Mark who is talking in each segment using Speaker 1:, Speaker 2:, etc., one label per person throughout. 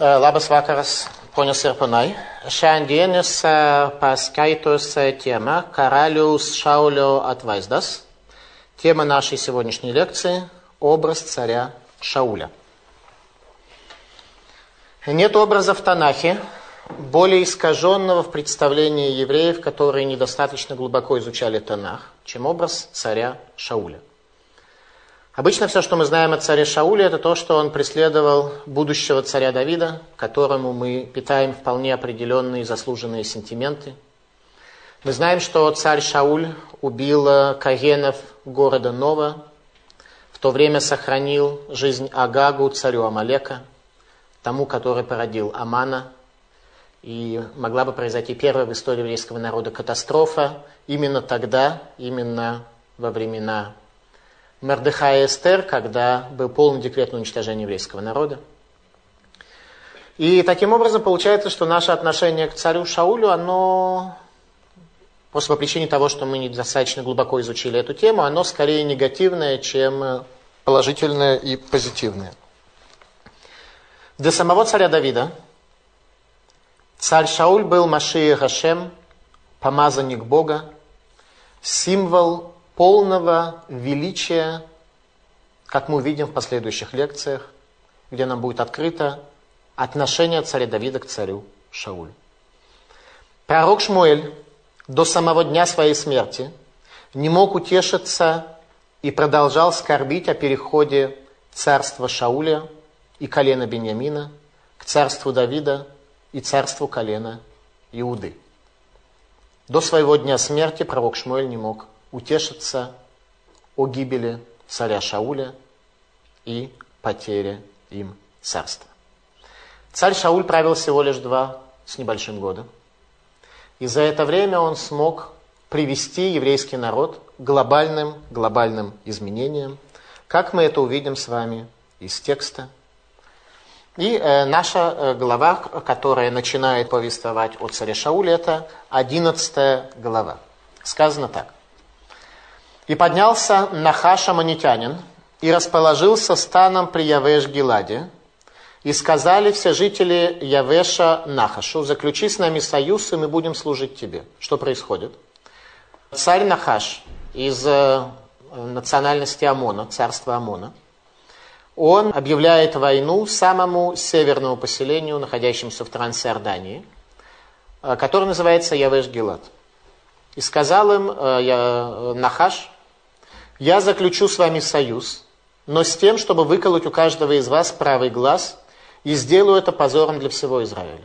Speaker 1: Labas vakaras, ponios ir ponai. Šiandienis paskaitos тема «Karalius Шаулio atvaizdas». Тема нашей сегодняшней лекции – образ царя Шауля. Нет образа в Танахе, более искаженного в представлении евреев, которые недостаточно глубоко изучали Танах, чем образ царя Шауля. Обычно все, что мы знаем о царе Шауле, это то, что он преследовал будущего царя Давида, которому мы питаем вполне определенные заслуженные сентименты. Мы знаем, что царь Шауль убил Кагенов города Нова, в то время сохранил жизнь Агагу, царю Амалека, тому, который породил Амана, и могла бы произойти первая в истории еврейского народа катастрофа именно тогда, именно во времена Мордыха и Эстер, когда был полный декрет на уничтожение еврейского народа. И таким образом получается, что наше отношение к царю Шаулю, оно, просто по причине того, что мы недостаточно глубоко изучили эту тему, оно скорее негативное, чем положительное и позитивное. Для самого царя Давида царь Шауль был Машия Хашем, помазанник Бога, символ полного величия, как мы увидим в последующих лекциях, где нам будет открыто отношение царя Давида к царю Шаулю. Пророк Шмуэль до самого дня своей смерти не мог утешиться и продолжал скорбить о переходе царства Шауля и колена Бениамина к царству Давида и царству колена Иуды. До своего дня смерти пророк Шмуэль не мог утешиться о гибели царя Шауля и потере им царства. Царь Шауль правил всего лишь два с небольшим года. И за это время он смог привести еврейский народ к глобальным, глобальным изменениям, как мы это увидим с вами из текста. И э, наша э, глава, которая начинает повествовать о царе Шауле, это 11 глава. Сказано так. И поднялся Нахаш Аманитянин и расположился станом при Явеш-Гиладе. И сказали все жители Явеша Нахашу, заключи с нами союз, и мы будем служить тебе. Что происходит? Царь Нахаш из э, национальности Амона, царства Амона, он объявляет войну самому северному поселению, находящемуся в Трансиордании, э, которое называется Явеш-Гилад. И сказал им э, я, Нахаш, я заключу с вами союз, но с тем, чтобы выколоть у каждого из вас правый глаз, и сделаю это позором для всего Израиля.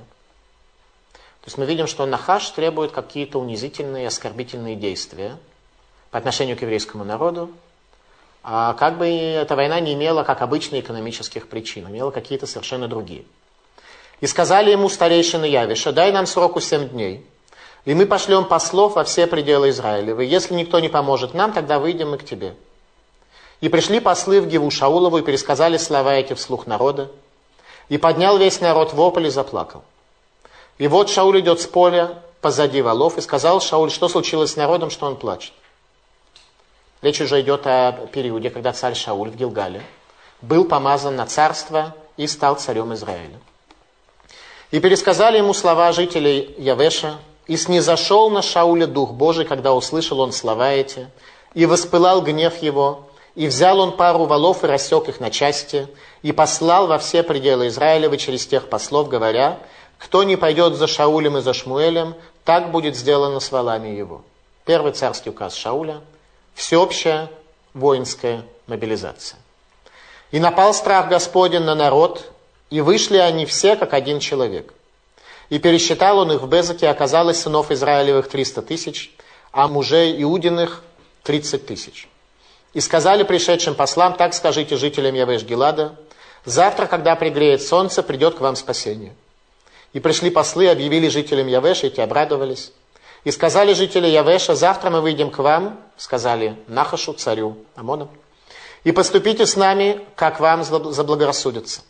Speaker 1: То есть мы видим, что Нахаш требует какие-то унизительные, оскорбительные действия по отношению к еврейскому народу, а как бы эта война не имела, как обычно, экономических причин, имела какие-то совершенно другие. И сказали ему старейшины Явиша, дай нам сроку семь дней, и мы пошлем послов во все пределы Израилева. Если никто не поможет нам, тогда выйдем мы к тебе. И пришли послы в Геву Шаулову и пересказали слова эти вслух народа. И поднял весь народ вопль и заплакал. И вот Шауль идет с поля позади валов и сказал Шауль, что случилось с народом, что он плачет. Речь уже идет о периоде, когда царь Шауль в Гилгале был помазан на царство и стал царем Израиля. И пересказали ему слова жителей Явеша, и снизошел на Шауля Дух Божий, когда услышал он слова эти, и воспылал гнев его, и взял он пару валов и рассек их на части, и послал во все пределы Израилева через тех послов, говоря, кто не пойдет за Шаулем и за Шмуэлем, так будет сделано с валами его. Первый царский указ Шауля, всеобщая воинская мобилизация. И напал страх Господень на народ, и вышли они все, как один человек – и пересчитал он их в Безаке, оказалось сынов Израилевых 300 тысяч, а мужей Иудиных 30 тысяч. И сказали пришедшим послам, так скажите жителям Явеш-Гелада, завтра, когда пригреет солнце, придет к вам спасение. И пришли послы, объявили жителям Явеша, и те обрадовались. И сказали жители Явеша, завтра мы выйдем к вам, сказали Нахашу, царю Амона, и поступите с нами, как вам заблагорассудится.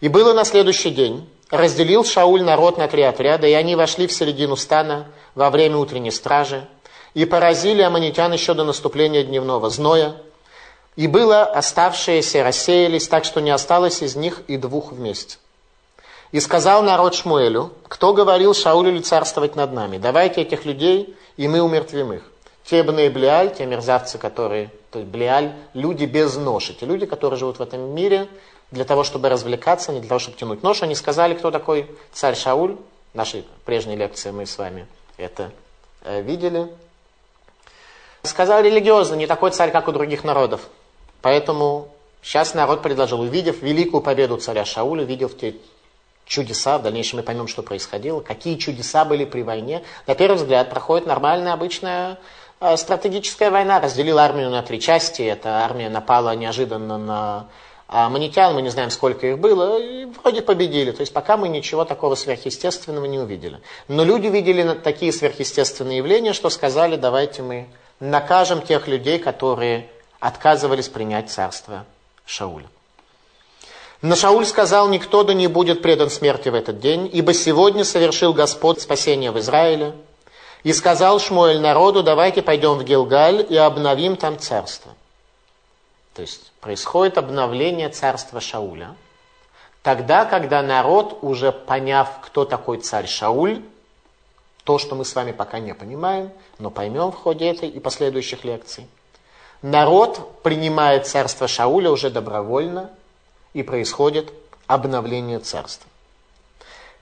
Speaker 1: И было на следующий день, разделил Шауль народ на три отряда, и они вошли в середину стана во время утренней стражи, и поразили аммонитян еще до наступления дневного зноя, и было оставшиеся рассеялись, так что не осталось из них и двух вместе. И сказал народ Шмуэлю, кто говорил Шаулю царствовать над нами? Давайте этих людей, и мы умертвим их. Те Бней Блиаль, те мерзавцы, которые, то есть Блиаль, люди без ноши, те люди, которые живут в этом мире для того, чтобы развлекаться, не для того, чтобы тянуть нож. Они сказали, кто такой царь Шауль. В нашей прежней лекции мы с вами это э, видели. Сказали религиозно, не такой царь, как у других народов. Поэтому сейчас народ предложил, увидев великую победу царя Шауля, увидев те чудеса, в дальнейшем мы поймем, что происходило, какие чудеса были при войне. На первый взгляд проходит нормальная, обычная стратегическая война. Разделила армию на три части. Эта армия напала неожиданно на а манитян, мы не знаем, сколько их было, и вроде победили. То есть пока мы ничего такого сверхъестественного не увидели. Но люди видели такие сверхъестественные явления, что сказали, давайте мы накажем тех людей, которые отказывались принять царство Шауля. Но Шауль сказал, никто да не будет предан смерти в этот день, ибо сегодня совершил Господь спасение в Израиле. И сказал Шмуэль народу, давайте пойдем в Гилгаль и обновим там царство. То есть происходит обновление царства Шауля. Тогда, когда народ, уже поняв, кто такой царь Шауль, то, что мы с вами пока не понимаем, но поймем в ходе этой и последующих лекций, народ принимает царство Шауля уже добровольно – и происходит обновление царства.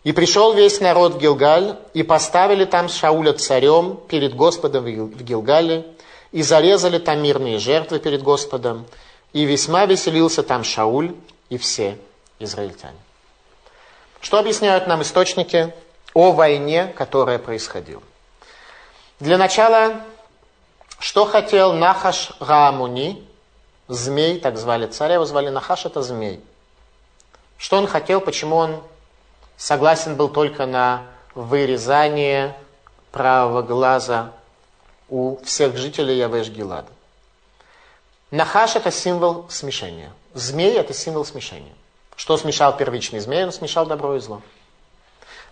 Speaker 1: И пришел весь народ в Гилгаль, и поставили там Шауля царем перед Господом в Гилгале, и зарезали там мирные жертвы перед Господом, и весьма веселился там Шауль и все израильтяне. Что объясняют нам источники о войне, которая происходила? Для начала, что хотел Нахаш Раамуни, змей, так звали царя, его звали Нахаш, это змей. Что он хотел, почему он согласен был только на вырезание правого глаза у всех жителей Явеш-Гилада. Нахаш – это символ смешения. Змей – это символ смешения. Что смешал первичный змей? Он смешал добро и зло.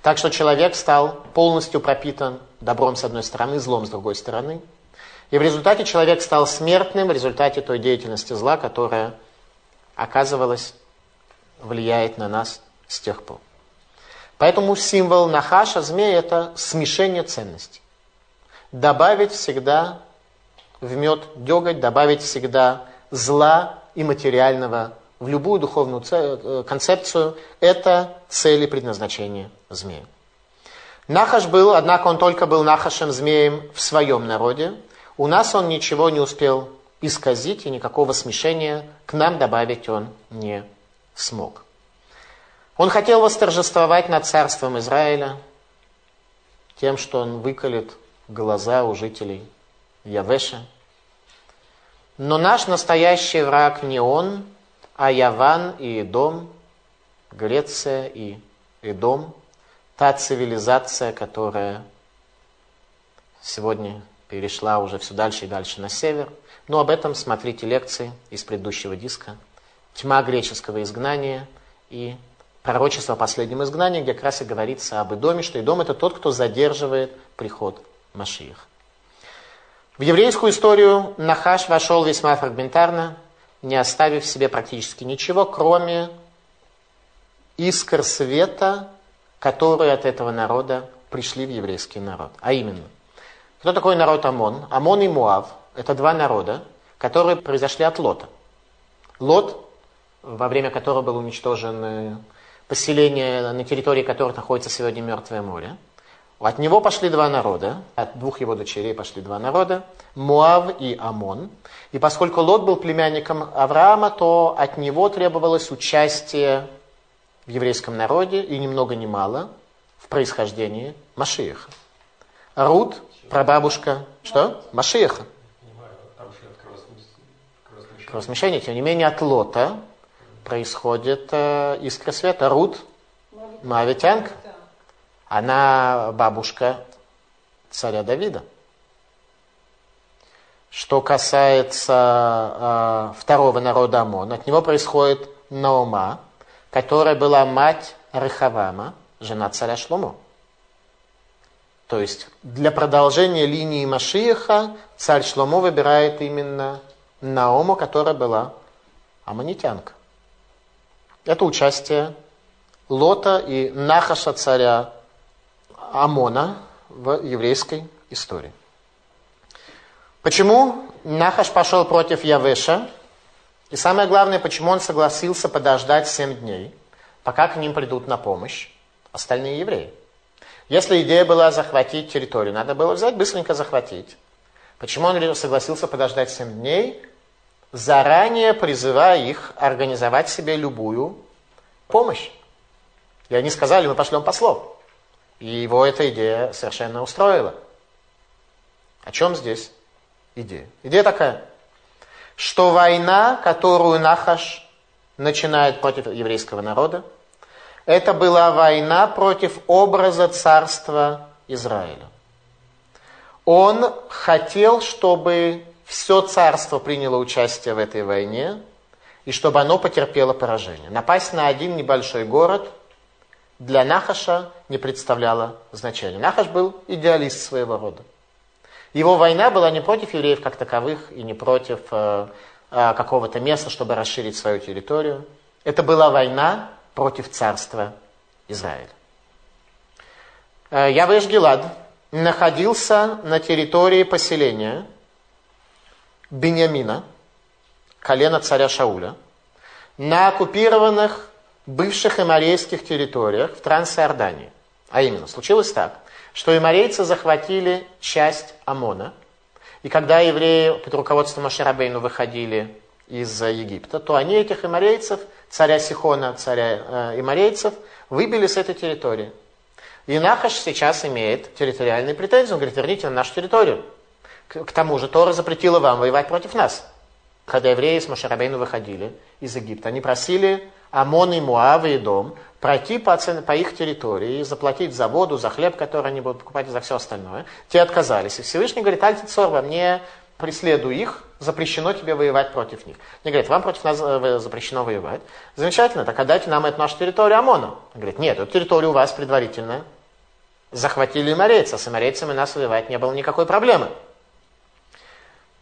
Speaker 1: Так что человек стал полностью пропитан добром с одной стороны, злом с другой стороны – и в результате человек стал смертным в результате той деятельности зла, которая, оказывалась, влияет на нас с тех пор. Поэтому символ Нахаша, змея, это смешение ценностей. Добавить всегда в мед деготь, добавить всегда зла и материального в любую духовную э, концепцию, это цель и предназначение змея. Нахаш был, однако он только был нахашем змеем в своем народе, у нас он ничего не успел исказить, и никакого смешения к нам добавить он не смог. Он хотел восторжествовать над царством Израиля тем, что он выколет глаза у жителей Явеша. Но наш настоящий враг не он, а Яван и Идом, Греция и Идом, та цивилизация, которая сегодня перешла уже все дальше и дальше на север. Но об этом смотрите лекции из предыдущего диска. Тьма греческого изгнания и пророчество о последнем изгнании, где как раз и говорится об Идоме, что Идом это тот, кто задерживает приход Машиих. В еврейскую историю Нахаш вошел весьма фрагментарно, не оставив себе практически ничего, кроме искр света, которые от этого народа пришли в еврейский народ. А именно – кто такой народ Амон? Амон и Муав – это два народа, которые произошли от Лота. Лот, во время которого было уничтожено поселение, на территории которого находится сегодня Мертвое море. От него пошли два народа, от двух его дочерей пошли два народа, Муав и Амон. И поскольку Лот был племянником Авраама, то от него требовалось участие в еврейском народе, и ни много ни мало, в происхождении Машииха. Рут прабабушка, что? Машеха. Кровосмешение, тем не менее, от Лота происходит э, искра света. Рут, Моавитянка, она бабушка царя Давида. Что касается э, второго народа Амон, от него происходит Наома, которая была мать Рехавама, жена царя Шломо. То есть для продолжения линии Машиеха царь Шломо выбирает именно Наому, которая была аммонитянка. Это участие Лота и Нахаша царя Амона в еврейской истории. Почему Нахаш пошел против Явеша? И самое главное, почему он согласился подождать семь дней, пока к ним придут на помощь остальные евреи. Если идея была захватить территорию, надо было взять, быстренько захватить. Почему он согласился подождать семь дней, заранее призывая их организовать себе любую помощь? И они сказали, мы пошлем послов. И его эта идея совершенно устроила. О чем здесь идея? Идея такая, что война, которую Нахаш начинает против еврейского народа, это была война против образа царства Израиля. Он хотел, чтобы все царство приняло участие в этой войне, и чтобы оно потерпело поражение. Напасть на один небольшой город для Нахаша не представляло значения. Нахаш был идеалист своего рода. Его война была не против евреев как таковых и не против э, э, какого-то места, чтобы расширить свою территорию. Это была война против царства Израиля. Э, Явеш Гилад находился на территории поселения Бениамина, колена царя Шауля, на оккупированных бывших эморейских территориях в Трансиордании. А именно, случилось так, что эморейцы захватили часть Амона, и когда евреи под руководством Маширабейну выходили из Египта, то они этих эморейцев, царя Сихона, царя э, эморейцев, выбили с этой территории. И Нахаш сейчас имеет территориальные претензии. Он говорит, верните на нашу территорию. К, тому же Тора запретила вам воевать против нас. Когда евреи с Машарабейну выходили из Египта, они просили Амон и Муав и Дом пройти по, по их территории, заплатить за воду, за хлеб, который они будут покупать, и за все остальное. Те отказались. И Всевышний говорит, Альтицор, во мне преследуй их, запрещено тебе воевать против них. Они говорят, вам против нас э, запрещено воевать. Замечательно, так отдайте нам эту нашу территорию Омона. Он говорит, нет, эту территорию у вас предварительно захватили морейцы, а с морейцами нас воевать не было никакой проблемы.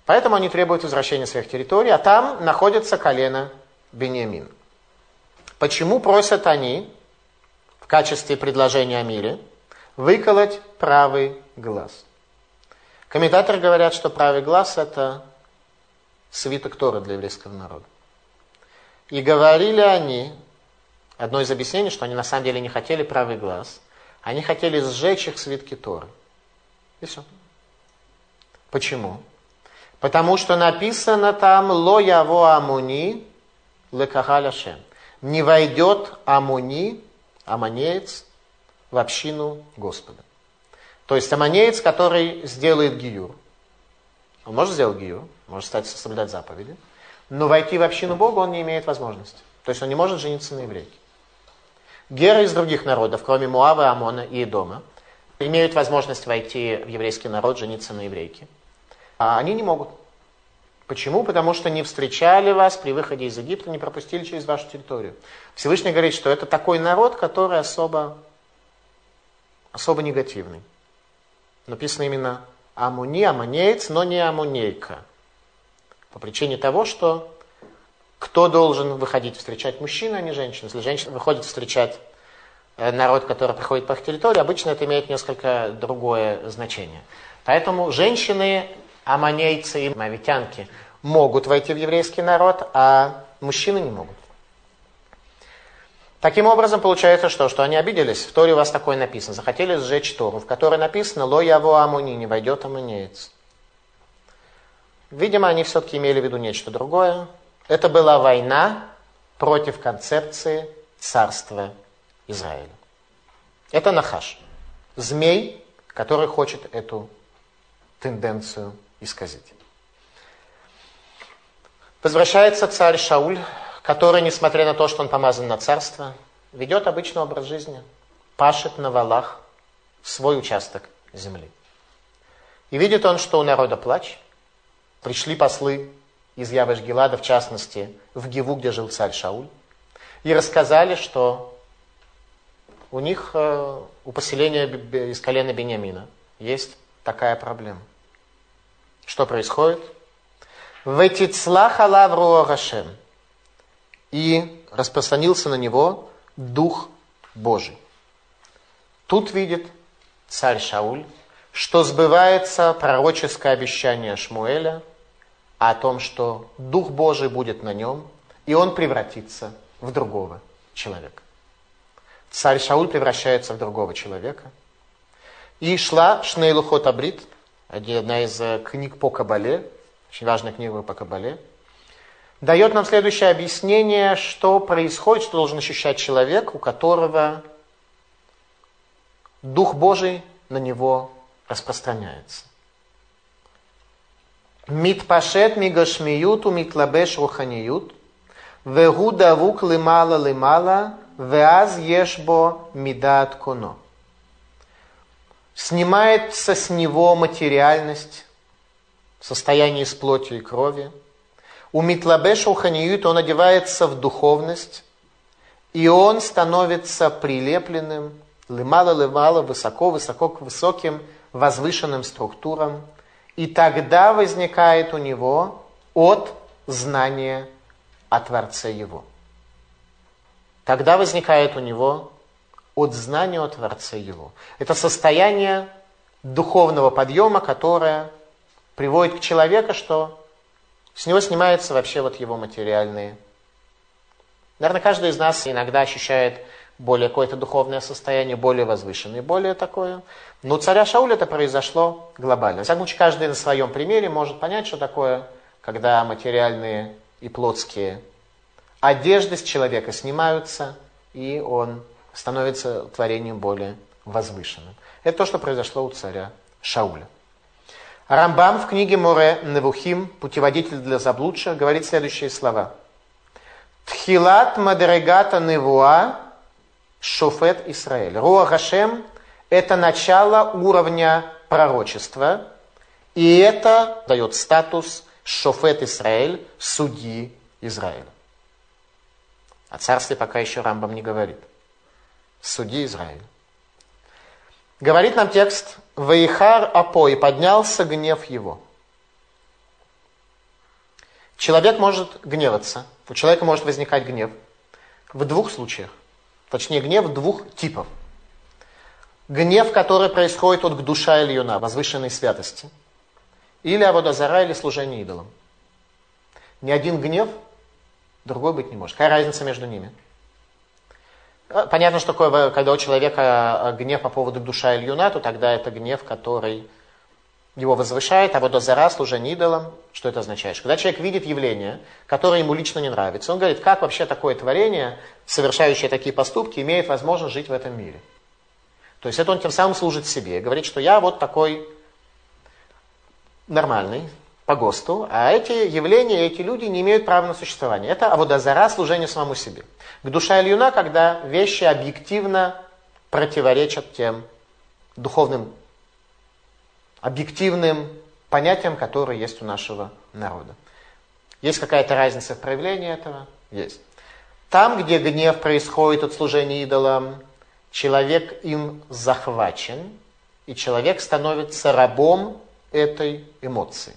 Speaker 1: Поэтому они требуют возвращения своих территорий, а там находится колено Бениамин. Почему просят они в качестве предложения о мире выколоть правый глаз? Комментаторы говорят, что правый глаз – это свиток Торы для еврейского народа. И говорили они, одно из объяснений, что они на самом деле не хотели правый глаз, они хотели сжечь их свитки Торы. И все. Почему? Потому что написано там «Ло яво амуни лекахаля шем». Не войдет амуни, аманеец, в общину Господа. То есть аманеец, который сделает гиюр. Он может сделать гиюр, может стать соблюдать заповеди, но войти в общину Бога он не имеет возможности. То есть он не может жениться на еврейке. Геры из других народов, кроме Муава, Амона и Эдома, имеют возможность войти в еврейский народ, жениться на еврейке. А они не могут. Почему? Потому что не встречали вас при выходе из Египта, не пропустили через вашу территорию. Всевышний говорит, что это такой народ, который особо, особо негативный написано именно Амуни, Амунеец, но не Амунейка. По причине того, что кто должен выходить встречать мужчина, а не женщина. Если женщина выходит встречать э, народ, который приходит по их территории, обычно это имеет несколько другое значение. Поэтому женщины, аманейцы и мавитянки могут войти в еврейский народ, а мужчины не могут. Таким образом, получается что? Что они обиделись. В Торе у вас такое написано. Захотели сжечь Тору, в которой написано «Ло яво амуни», не войдет амунеец. Видимо, они все-таки имели в виду нечто другое. Это была война против концепции царства Израиля. Это Нахаш. Змей, который хочет эту тенденцию исказить. Возвращается царь Шауль который, несмотря на то, что он помазан на царство, ведет обычный образ жизни, пашет на валах свой участок земли. И видит он, что у народа плач. Пришли послы из Явыш Гелада, в частности, в Гиву, где жил царь Шауль, и рассказали, что у них, э, у поселения из колена Бениамина, есть такая проблема. Что происходит? Ветицлах Алавру Рашем – и распространился на него дух Божий. Тут видит царь Шауль, что сбывается пророческое обещание Шмуэля о том, что Дух Божий будет на нем, и он превратится в другого человека. Царь Шауль превращается в другого человека. И шла Шнейлухот Абрит, одна из э, книг по Кабале, очень важная книга по Кабале, дает нам следующее объяснение, что происходит, что должен ощущать человек, у которого Дух Божий на него распространяется. Митпашет мигашмиют у митлабеш руханиют, вегу давук лимала лимала, веаз ешбо мидат куно. Снимается с него материальность, состояние из плоти и крови. У Митлабеш Уханиют он одевается в духовность, и он становится прилепленным, лымало-лымало, высоко-высоко к высоким возвышенным структурам, и тогда возникает у него от знания о Творце его. Тогда возникает у него от знания о Творце его. Это состояние духовного подъема, которое приводит к человеку, что с него снимаются вообще вот его материальные. Наверное, каждый из нас иногда ощущает более какое-то духовное состояние, более возвышенное, более такое. Но у царя Шауля это произошло глобально. В всяком случае, каждый на своем примере может понять, что такое, когда материальные и плотские одежды с человека снимаются, и он становится творением более возвышенным. Это то, что произошло у царя Шауля. Рамбам в книге Море Невухим, путеводитель для заблудших, говорит следующие слова. Тхилат мадрегата невуа шофет Исраэль. Руа Хашем – это начало уровня пророчества, и это дает статус шофет Израиль, судьи Израиля. О царстве пока еще Рамбам не говорит. Судьи Израиля. Говорит нам текст «Ваихар Апо» поднялся гнев его. Человек может гневаться, у человека может возникать гнев в двух случаях. Точнее, гнев двух типов. Гнев, который происходит от душа Ильюна, возвышенной святости. Или Аводозара, или служение идолам. Ни один гнев другой быть не может. Какая разница между ними? Э, понятно, что такое, когда у человека э, гнев по поводу душа Ильюна, то тогда это гнев, который его возвышает, а вот до зара служение идолам, что это означает? Когда человек видит явление, которое ему лично не нравится, он говорит, как вообще такое творение, совершающее такие поступки, имеет возможность жить в этом мире. То есть это он тем самым служит себе, говорит, что я вот такой нормальный, по ГОСТу, а эти явления, эти люди не имеют права на существование. Это аводазара, служение самому себе. К душа Ильюна, когда вещи объективно противоречат тем духовным, объективным понятиям, которые есть у нашего народа. Есть какая-то разница в проявлении этого? Есть. Там, где гнев происходит от служения идолам, человек им захвачен, и человек становится рабом этой эмоции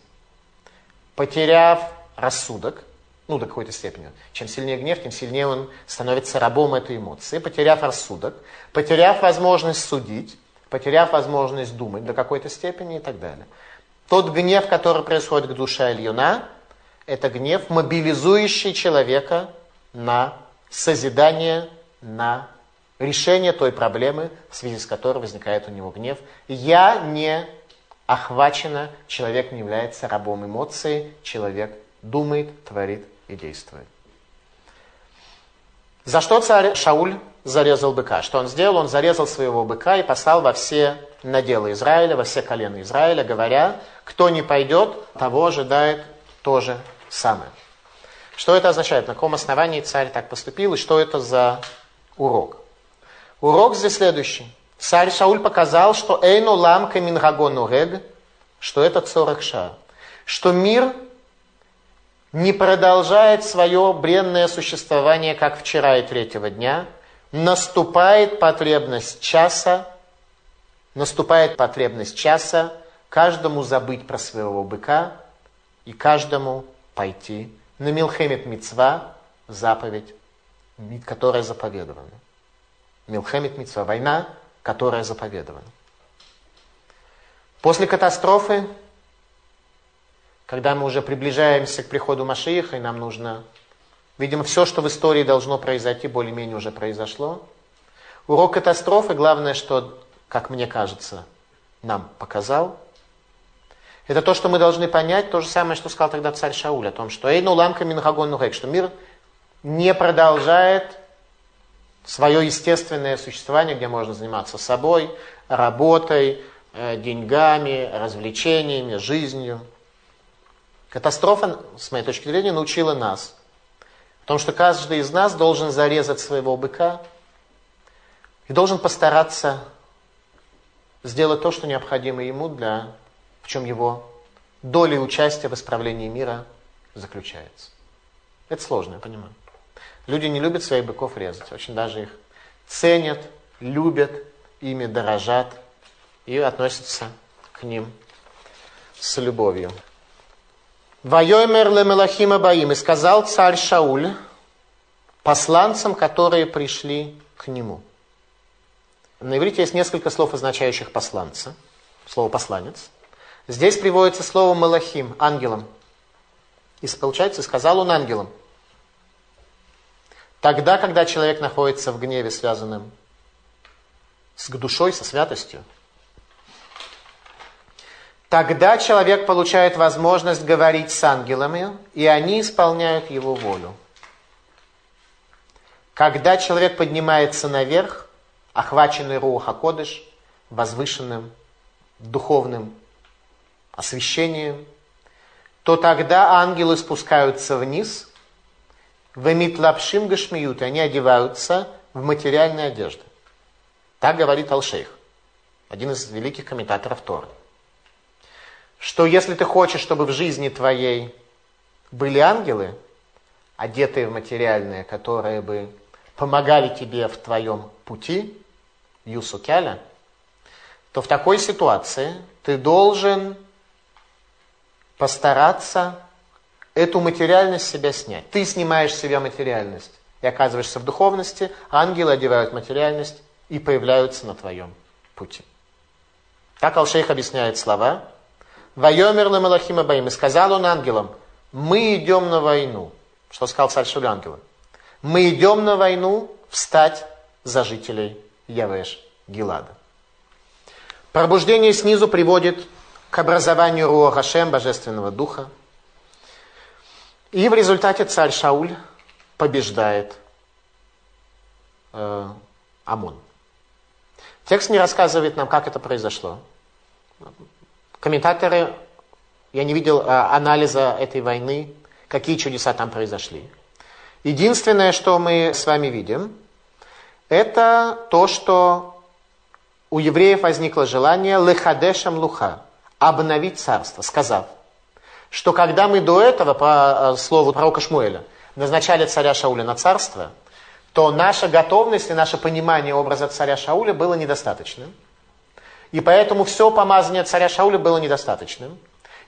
Speaker 1: потеряв рассудок, ну, до какой-то степени. Чем сильнее гнев, тем сильнее он становится рабом этой эмоции. Потеряв рассудок, потеряв возможность судить, потеряв возможность думать до какой-то степени и так далее. Тот гнев, который происходит к душе Альюна, это гнев, мобилизующий человека на созидание, на решение той проблемы, в связи с которой возникает у него гнев. Я не охвачено, человек не является рабом эмоций, человек думает, творит и действует. За что царь Шауль зарезал быка? Что он сделал? Он зарезал своего быка и послал во все наделы Израиля, во все колена Израиля, говоря, кто не пойдет, того ожидает то же самое. Что это означает? На каком основании царь так поступил и что это за урок? Урок здесь следующий. Царь Шауль показал, что Эйну лам камингагону рег, что это цоракша, что мир не продолжает свое бренное существование, как вчера и третьего дня, наступает потребность часа, наступает потребность часа каждому забыть про своего быка и каждому пойти на Милхемет Мицва, заповедь, которая заповедована. Милхемит Митцва, война, которая заповедована. После катастрофы, когда мы уже приближаемся к приходу Машииха, и нам нужно, видимо, все, что в истории должно произойти, более-менее уже произошло. Урок катастрофы, главное, что, как мне кажется, нам показал, это то, что мы должны понять, то же самое, что сказал тогда царь Шауль, о том, что Эйну ламка минхагон нугек, что мир не продолжает свое естественное существование, где можно заниматься собой, работой, Э, деньгами, развлечениями, жизнью. Катастрофа, с моей точки зрения, научила нас о том, что каждый из нас должен зарезать своего быка и должен постараться сделать то, что необходимо ему для, в чем его доля и участие в исправлении мира заключается. Это сложно, я понимаю. Люди не любят своих быков резать, очень даже их ценят, любят, ими дорожат – и относится к ним с любовью. Вайомер лемелахима баим, и сказал царь Шауль посланцам, которые пришли к нему. На иврите есть несколько слов, означающих посланца. Слово посланец. Здесь приводится слово малахим, ангелом. И получается, сказал он ангелам. Тогда, когда человек находится в гневе, связанном с душой, со святостью, Тогда человек получает возможность говорить с ангелами, и они исполняют его волю. Когда человек поднимается наверх, охваченный Руха Кодыш, возвышенным духовным освящением, то тогда ангелы спускаются вниз, в эмитлапшим гашмиют, они одеваются в материальные одежды. Так говорит Алшейх, один из великих комментаторов Торы что если ты хочешь, чтобы в жизни твоей были ангелы, одетые в материальные, которые бы помогали тебе в твоем пути, Юсукяля, то в такой ситуации ты должен постараться эту материальность себя снять. Ты снимаешь с себя материальность и оказываешься в духовности, ангелы одевают материальность и появляются на твоем пути. Так Алшейх объясняет слова – Вайомер Малахим Абаим. И сказал он ангелам, мы идем на войну. Что сказал царь Шуль ангелам? Мы идем на войну встать за жителей Явеш Гилада. Пробуждение снизу приводит к образованию Руа Хашем, Божественного Духа. И в результате царь Шауль побеждает э, Амон. Текст не рассказывает нам, как это произошло. Комментаторы, я не видел а, анализа этой войны, какие чудеса там произошли. Единственное, что мы с вами видим, это то, что у евреев возникло желание лехадешам луха, обновить царство, сказав, что когда мы до этого, по слову пророка Шмуэля, назначали царя Шауля на царство, то наша готовность и наше понимание образа царя Шауля было недостаточным. И поэтому все помазание царя Шауля было недостаточным.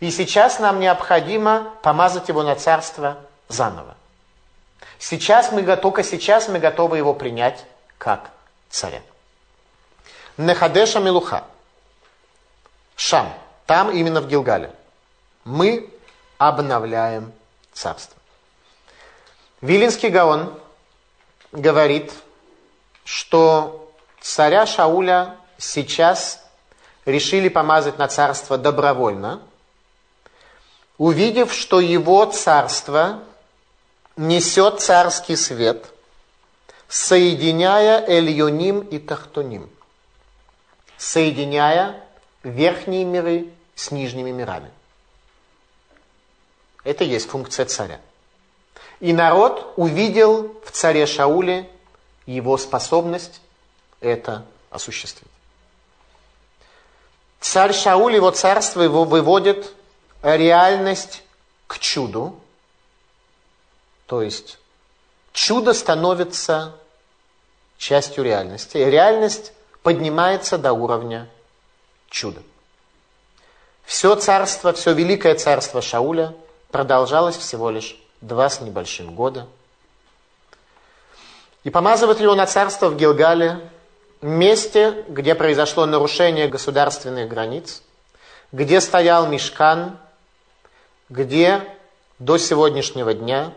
Speaker 1: И сейчас нам необходимо помазать его на царство заново. Сейчас мы, только сейчас мы готовы его принять как царя. Нехадеша Милуха. Шам. Там, именно в Гилгале. Мы обновляем царство. Вилинский Гаон говорит, что царя Шауля сейчас решили помазать на царство добровольно, увидев, что его царство несет царский свет, соединяя Эльюним и Тахтуним, соединяя верхние миры с нижними мирами. Это есть функция царя. И народ увидел в царе Шауле его способность это осуществить. Царь Шауль, его царство, его выводит реальность к чуду. То есть чудо становится частью реальности. И реальность поднимается до уровня чуда. Все царство, все великое царство Шауля продолжалось всего лишь два с небольшим года. и помазывает его на царство в Гилгале, месте, где произошло нарушение государственных границ, где стоял Мишкан, где до сегодняшнего дня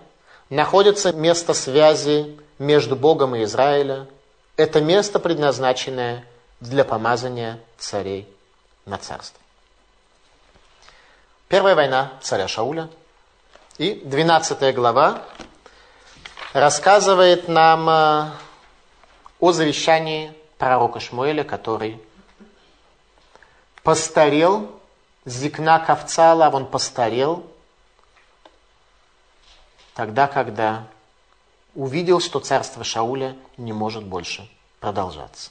Speaker 1: находится место связи между Богом и Израилем. Это место, предназначенное для помазания царей на царство. Первая война царя Шауля и 12 глава рассказывает нам э, о завещании пророка Шмуэля, который постарел, зикна ковцала, он постарел, тогда, когда увидел, что царство Шауля не может больше продолжаться.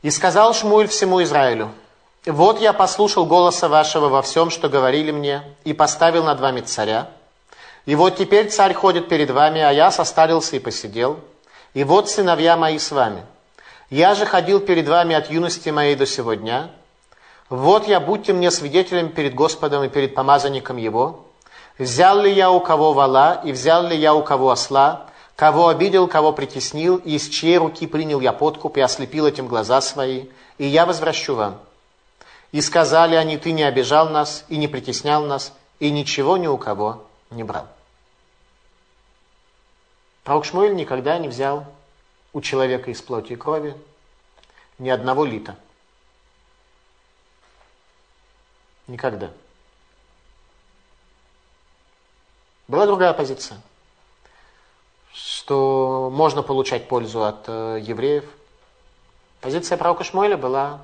Speaker 1: И сказал Шмуэль всему Израилю, «Вот я послушал голоса вашего во всем, что говорили мне, и поставил над вами царя. И вот теперь царь ходит перед вами, а я состарился и посидел. И вот сыновья мои с вами. Я же ходил перед вами от юности моей до сего дня. Вот я, будьте мне свидетелем перед Господом и перед помазанником Его. Взял ли я у кого вала, и взял ли я у кого осла, Кого обидел, кого притеснил, и из чьей руки принял я подкуп и ослепил этим глаза свои, и я возвращу вам. И сказали они, ты не обижал нас и не притеснял нас, и ничего ни у кого не брал. Пророк Шмуэль никогда не взял у человека из плоти и крови ни одного лита. Никогда. Была другая позиция – что можно получать пользу от э, евреев. Позиция пророка Шмуэля была,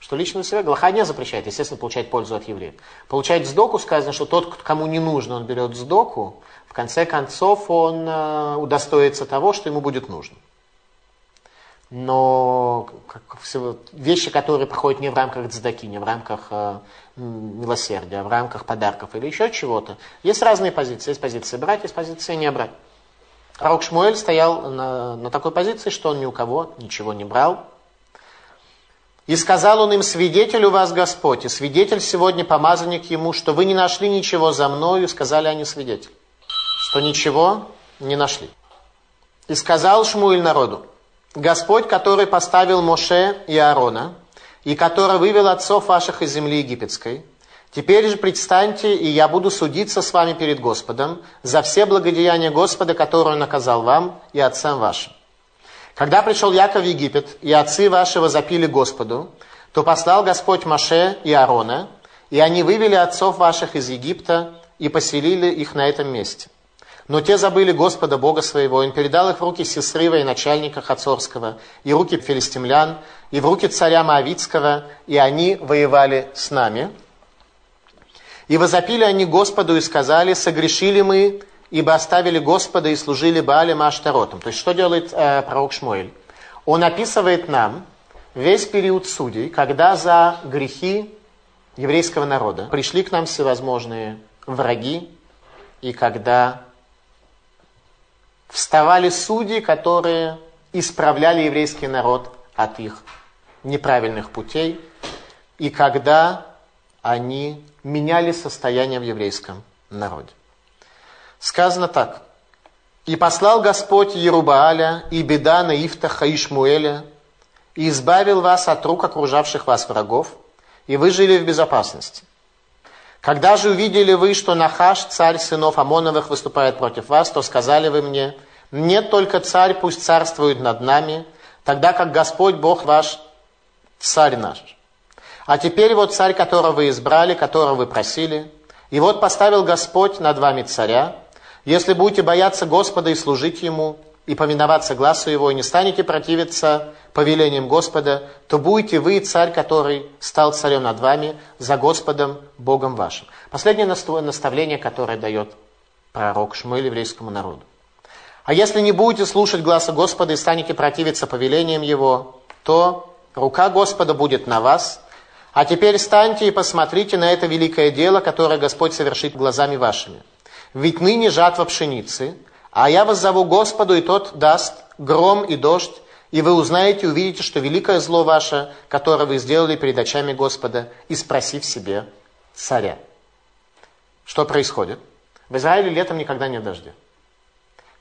Speaker 1: что лично себя Галаха не запрещает, естественно, получать пользу от евреев. Получать сдоку сказано, что тот, кому не нужно, он берет сдоку, в конце концов он э, удостоится того, что ему будет нужно. Но как, вещи, которые проходят не в рамках цдаки, не в рамках э, милосердия, а в рамках подарков или еще чего-то, есть разные позиции. Есть позиции брать, есть позиции не брать. Пророк Шмуэль стоял на, на такой позиции, что он ни у кого ничего не брал. И сказал он им, свидетель у вас Господь, и свидетель сегодня помазанник ему, что вы не нашли ничего за мною, сказали они свидетель, что ничего не нашли. И сказал Шмуэль народу, Господь, который поставил Моше и Аарона, и который вывел отцов ваших из земли египетской, Теперь же предстаньте, и я буду судиться с вами перед Господом за все благодеяния Господа, которые Он оказал вам и отцам вашим. Когда пришел Яков в Египет, и отцы ваши возопили Господу, то послал Господь Маше и Аарона, и они вывели отцов ваших из Египта и поселили их на этом месте. Но те забыли Господа Бога своего, он передал их в руки Сесрыва и начальника Хацорского, и руки филистимлян, и в руки царя Моавицкого, и они воевали с нами – и возопили они Господу и сказали, согрешили мы, ибо оставили Господа и служили Баалем Аштаротом. То есть что делает э, пророк Шмуэль? Он описывает нам весь период судей, когда за грехи еврейского народа пришли к нам всевозможные враги, и когда вставали судьи, которые исправляли еврейский народ от их неправильных путей, и когда они меняли состояние в еврейском народе. Сказано так. «И послал Господь Ерубааля и Бедана Ифтаха и Шмуэля, и избавил вас от рук окружавших вас врагов, и вы жили в безопасности. Когда же увидели вы, что Нахаш, царь сынов Амоновых, выступает против вас, то сказали вы мне, нет только царь, пусть царствует над нами, тогда как Господь Бог ваш, царь наш. А теперь вот царь, которого вы избрали, которого вы просили, и вот поставил Господь над вами царя. Если будете бояться Господа и служить Ему, и поминоваться глазу Его, и не станете противиться повелениям Господа, то будете вы царь, который стал царем над вами, за Господом Богом вашим. Последнее наставление, которое дает пророк Шмуэль еврейскому народу. А если не будете слушать глаза Господа и станете противиться повелениям Его, то рука Господа будет на вас, а теперь станьте и посмотрите на это великое дело, которое Господь совершит глазами вашими. Ведь ныне жатва пшеницы, а я вас зову Господу, и тот даст гром и дождь, и вы узнаете увидите, что великое зло ваше, которое вы сделали перед очами Господа, и спросив себе царя. Что происходит? В Израиле летом никогда нет дождя.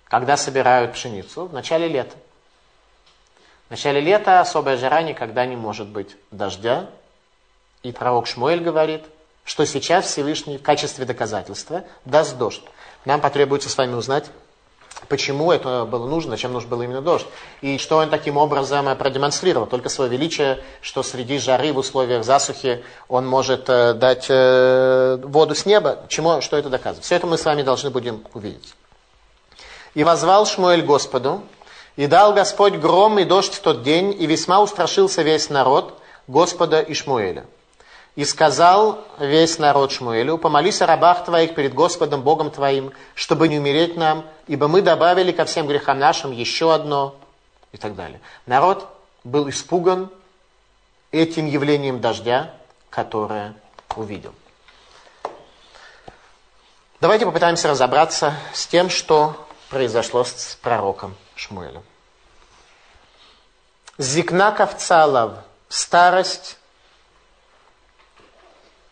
Speaker 1: когда собирают пшеницу? В начале лета. В начале лета особая жара никогда не может быть дождя. И пророк Шмуэль говорит, что сейчас Всевышний в качестве доказательства даст дождь. Нам потребуется с вами узнать, почему это было нужно, зачем нужен был именно дождь. И что он таким образом продемонстрировал. Только свое величие, что среди жары в условиях засухи он может э, дать э, воду с неба. Чему, что это доказывает? Все это мы с вами должны будем увидеть. И возвал Шмуэль Господу, и дал Господь гром и дождь в тот день, и весьма устрашился весь народ Господа и Шмуэля. И сказал весь народ Шмуэлю, помолись о рабах твоих перед Господом Богом твоим, чтобы не умереть нам, ибо мы добавили ко всем грехам нашим еще одно, и так далее. Народ был испуган этим явлением дождя, которое увидел. Давайте попытаемся разобраться с тем, что произошло с пророком Шмуэлем. Зикна Кавцалов, старость,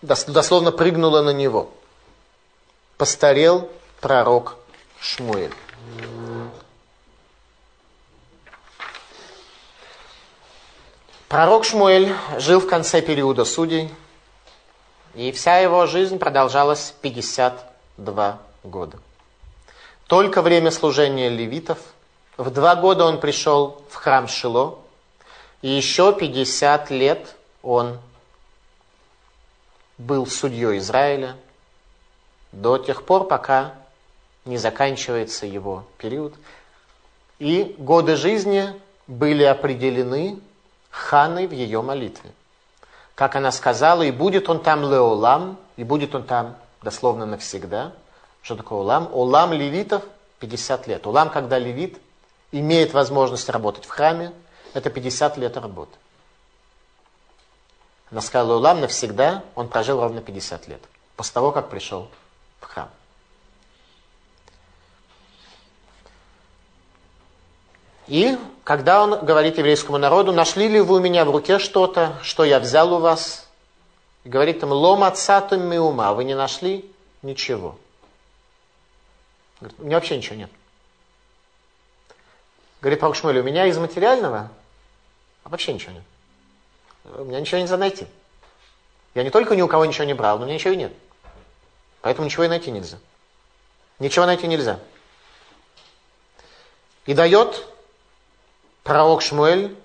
Speaker 1: дословно прыгнула на него. Постарел пророк Шмуэль. Пророк Шмуэль жил в конце периода судей, и вся его жизнь продолжалась 52 года. Только время служения левитов. В два года он пришел в храм Шило, и еще 50 лет он был судьей Израиля до тех пор, пока не заканчивается его период. И годы жизни были определены ханой в ее молитве. Как она сказала, и будет он там леолам, и будет он там дословно навсегда. Что такое улам? Улам левитов 50 лет. Улам, когда левит имеет возможность работать в храме, это 50 лет работы. Она сказала, улам навсегда, он прожил ровно 50 лет. После того, как пришел в храм. И когда он говорит еврейскому народу, нашли ли вы у меня в руке что-то, что я взял у вас? И говорит им, лом отцатум миума, вы не нашли ничего. Говорит, у меня вообще ничего нет. Говорит Павел Шмель, у меня из материального а вообще ничего нет. У меня ничего нельзя найти. Я не только ни у кого ничего не брал, но у меня ничего и нет. Поэтому ничего и найти нельзя. Ничего найти нельзя. И дает пророк Шмуэль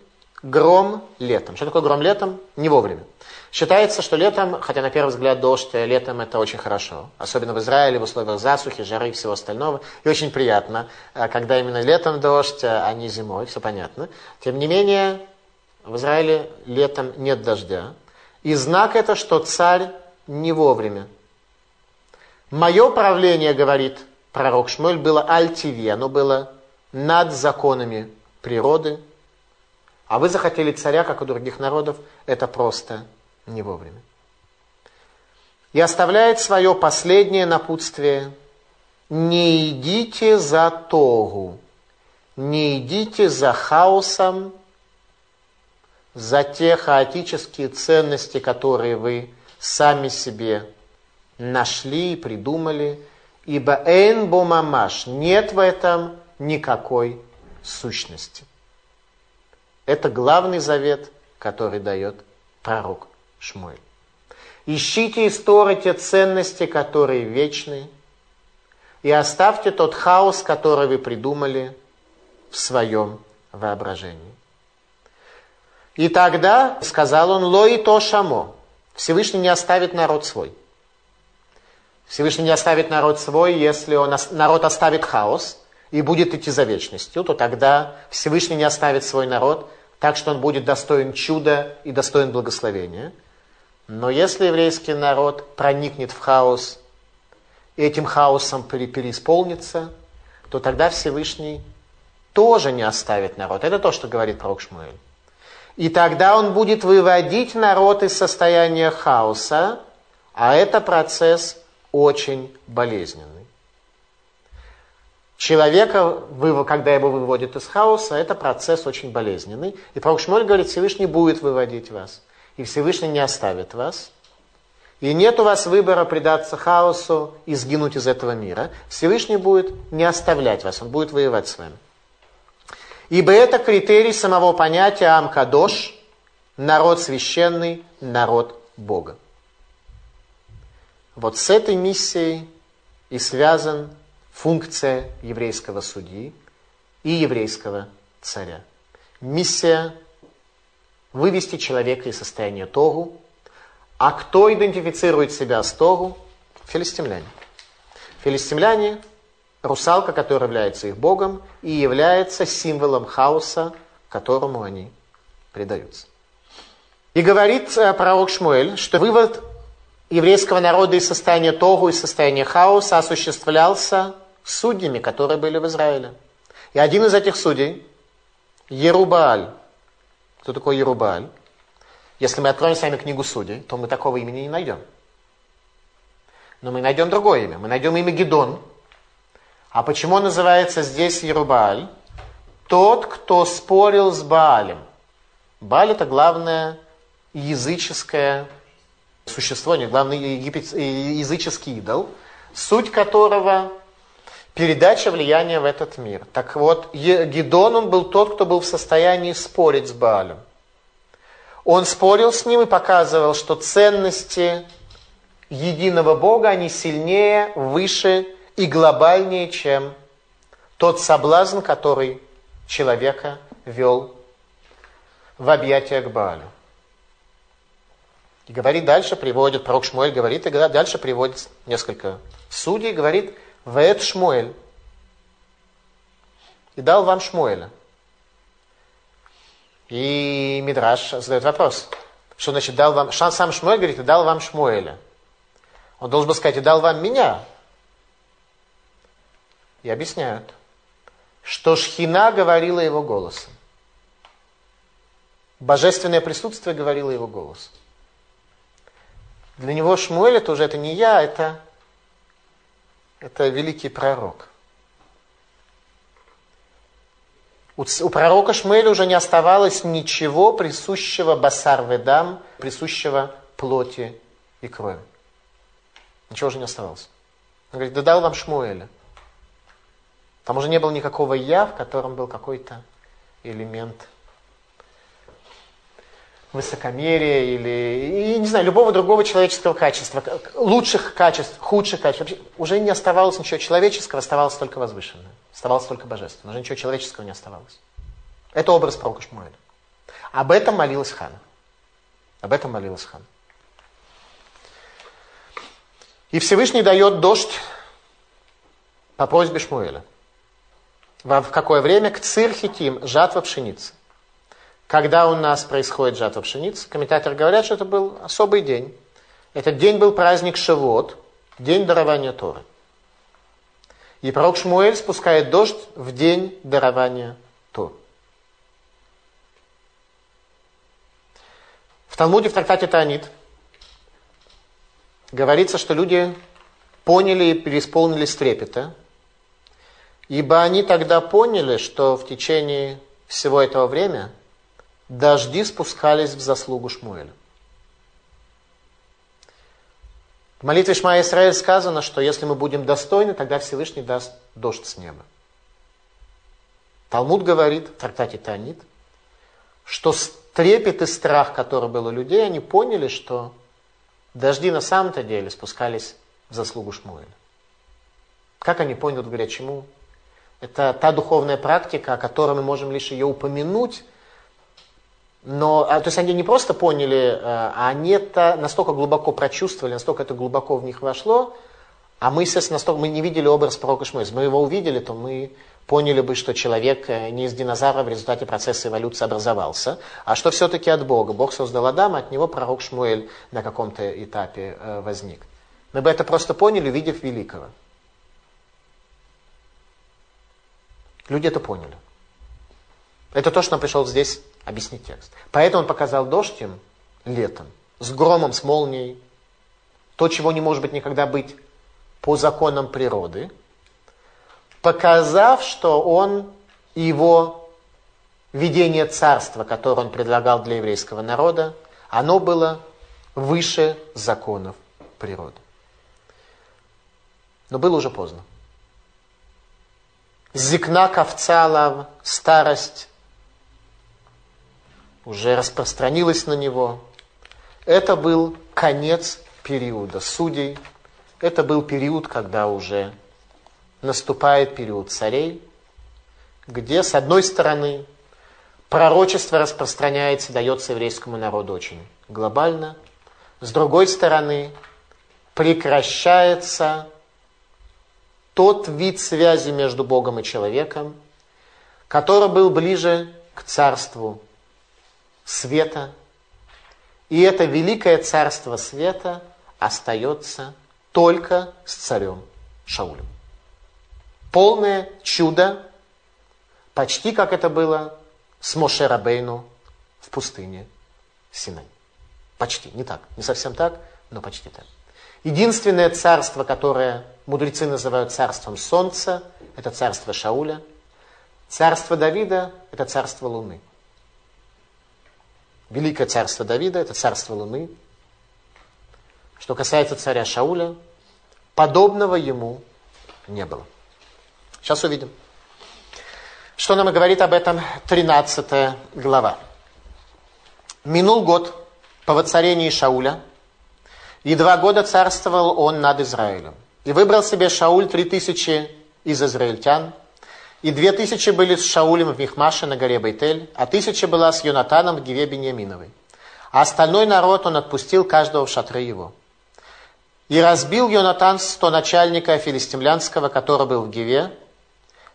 Speaker 1: гром летом. Что такое гром летом? Не вовремя. Считается, что летом, хотя на первый взгляд дождь, летом это очень хорошо. Особенно в Израиле, в условиях засухи, жары и всего остального. И очень приятно, э, когда именно летом дождь, а не зимой, все понятно. Тем не менее, в Израиле летом нет дождя. И знак это, что царь не вовремя. Мое правление, говорит пророк Шмуль, было альтиви, оно было над законами природы. А вы захотели царя, как у других народов, это просто не вовремя. И оставляет свое последнее напутствие. Не идите за тогу, не идите за хаосом, за те хаотические ценности, которые вы сами себе нашли и придумали, ибо эйн бомамаш, нет в этом никакой сущности. Это главный завет, который дает пророк Шмуэль. Ищите истории те ценности, которые вечны, и оставьте тот хаос, который вы придумали в своем воображении. И тогда сказал он, лои то шамо, Всевышний не оставит народ свой. Всевышний не оставит народ свой, если он, народ оставит хаос и будет идти за вечностью, то тогда Всевышний не оставит свой народ, так что он будет достоин чуда и достоин благословения. Но если еврейский народ проникнет в хаос, и этим хаосом переисполнится, то тогда Всевышний тоже не оставит народ. Это то, что говорит пророк Шмуэль. И тогда он будет выводить народ из состояния хаоса, а это процесс очень болезненный. Человека, когда его выводят из хаоса, это процесс очень болезненный. И пророк Шмоль говорит, Всевышний будет выводить вас. И Всевышний не оставит вас. и нет у вас выбора предаться хаосу и сгинуть из этого мира, Всевышний будет не оставлять вас, Он будет воевать с вами. Ибо это критерий самого понятия Амкадош, народ священный, народ Бога. Вот с этой миссией и связан функция еврейского судьи и еврейского царя. Миссия – вывести человека из состояния тогу, а кто идентифицирует себя с Тору? Филистимляне. Филистимляне – русалка, которая является их богом и является символом хаоса, которому они предаются. И говорит э, пророк Шмуэль, что вывод еврейского народа из состояния Тогу, из состояния хаоса осуществлялся судьями, которые были в Израиле. И один из этих судей – Ерубааль. Кто такой Ерубааль? Если мы откроем с вами книгу судей, то мы такого имени не найдем. Но мы найдем другое имя. Мы найдем имя Гедон. А почему называется здесь Ерубааль? Тот, кто спорил с Баалем. Бааль это главное языческое существо, не главный египет, языческий идол, суть которого передача влияния в этот мир. Так вот, Гедон, он был тот, кто был в состоянии спорить с Баалем. Он спорил с ним и показывал, что ценности единого Бога, они сильнее, выше и глобальнее, чем тот соблазн, который человека вел в объятия к Баалю. И говорит дальше, приводит, пророк Шмуэль говорит, и дальше приводит несколько судей, говорит, Вет Шмуэль. И дал вам Шмуэля. И Мидраш задает вопрос. Что значит дал вам... Сам Шмуэль говорит, и дал вам Шмуэля. Он должен был сказать, и дал вам меня. И объясняют, что Шхина говорила его голосом. Божественное присутствие говорило его голосом. Для него Шмуэль это уже это не я, это, это великий пророк. У, у пророка Шмеля уже не оставалось ничего присущего басар ведам, присущего плоти и крови. Ничего уже не оставалось. Он говорит, да дал вам Шмуэля. Там уже не было никакого я, в котором был какой-то элемент высокомерия или, и, не знаю, любого другого человеческого качества, лучших качеств, худших качеств. Вообще, уже не оставалось ничего человеческого, оставалось только возвышенное. Оставалось только божественное. Уже ничего человеческого не оставалось. Это образ пророка Шмуэля. Об этом молилась Хана. Об этом молилась Хана. И Всевышний дает дождь по просьбе Шмуэля. В какое время? К цирхитим, жатва пшеницы. Когда у нас происходит жатва пшеницы, комментаторы говорят, что это был особый день. Этот день был праздник Шавот, день дарования Торы. И пророк Шмуэль спускает дождь в день дарования Торы. В Талмуде, в трактате Таанит, говорится, что люди поняли и переисполнились трепета, ибо они тогда поняли, что в течение всего этого времени дожди спускались в заслугу Шмуэля. В молитве Шма Исраиль сказано, что если мы будем достойны, тогда Всевышний даст дождь с неба. Талмуд говорит в трактате Танит, что трепет и страх, который был у людей, они поняли, что дожди на самом-то деле спускались в заслугу Шмуэля. Как они поняли, говорят, чему? Это та духовная практика, о которой мы можем лишь ее упомянуть, но, а, то есть они не просто поняли, э, а они это настолько глубоко прочувствовали, настолько это глубоко в них вошло, а мы, естественно, настолько, мы не видели образ пророка Шмуэля. Если мы его увидели, то мы поняли бы, что человек э, не из динозавра в результате процесса эволюции образовался, а что все-таки от Бога. Бог создал Адама, от него пророк Шмуэль на каком-то этапе э, возник. Мы бы это просто поняли, увидев великого. Люди это поняли. Это то, что нам пришел здесь объяснить текст. Поэтому он показал дождь им летом, с громом, с молнией, то, чего не может быть никогда быть по законам природы, показав, что он и его видение царства, которое он предлагал для еврейского народа, оно было выше законов природы. Но было уже поздно. Зикна ковцала, старость уже распространилась на него. Это был конец периода судей. Это был период, когда уже наступает период царей, где, с одной стороны, пророчество распространяется, дается еврейскому народу очень глобально. С другой стороны, прекращается тот вид связи между Богом и человеком, который был ближе к царству света. И это великое царство света остается только с царем Шаулем. Полное чудо, почти как это было с Моше Рабейну в пустыне Синай. Почти, не так, не совсем так, но почти так. Единственное царство, которое мудрецы называют царством солнца, это царство Шауля. Царство Давида – это царство Луны. Великое царство Давида – это царство Луны. Что касается царя Шауля, подобного ему не было. Сейчас увидим. Что нам и говорит об этом 13 глава. Минул год по воцарении Шауля, и два года царствовал он над Израилем. И выбрал себе Шауль три тысячи из израильтян, и две тысячи были с Шаулем в Михмаше на горе Бейтель, а тысяча была с Йонатаном в Гиве Беньяминовой. А остальной народ он отпустил каждого в шатры его. И разбил Йонатан сто начальника филистимлянского, который был в Гиве,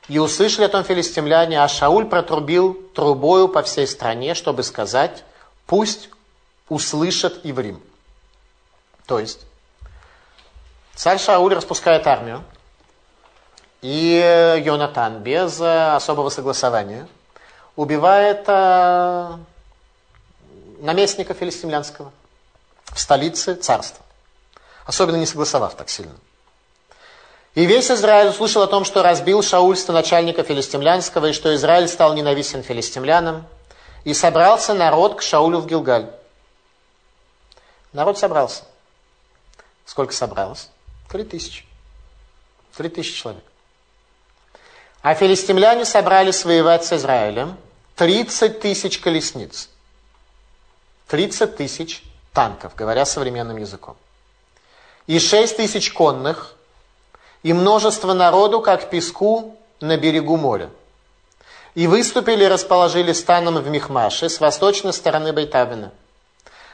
Speaker 1: и услышали о том филистимляне, а Шауль протрубил трубою по всей стране, чтобы сказать, пусть услышат Иврим. То есть, царь Шауль распускает армию, и Йонатан без особого согласования убивает э, наместника филистимлянского в столице царства, особенно не согласовав так сильно. И весь Израиль услышал о том, что разбил Шауль начальника филистимлянского, и что Израиль стал ненавистен филистимлянам. И собрался народ к Шаулю в Гилгаль. Народ собрался. Сколько собралось? Три тысячи. Три тысячи человек. А филистимляне собрались воевать с Израилем. Тридцать тысяч колесниц. Тридцать тысяч танков, говоря современным языком. И шесть тысяч конных – и множество народу, как песку на берегу моря. И выступили и расположили станом в Михмаше с восточной стороны Байтавина.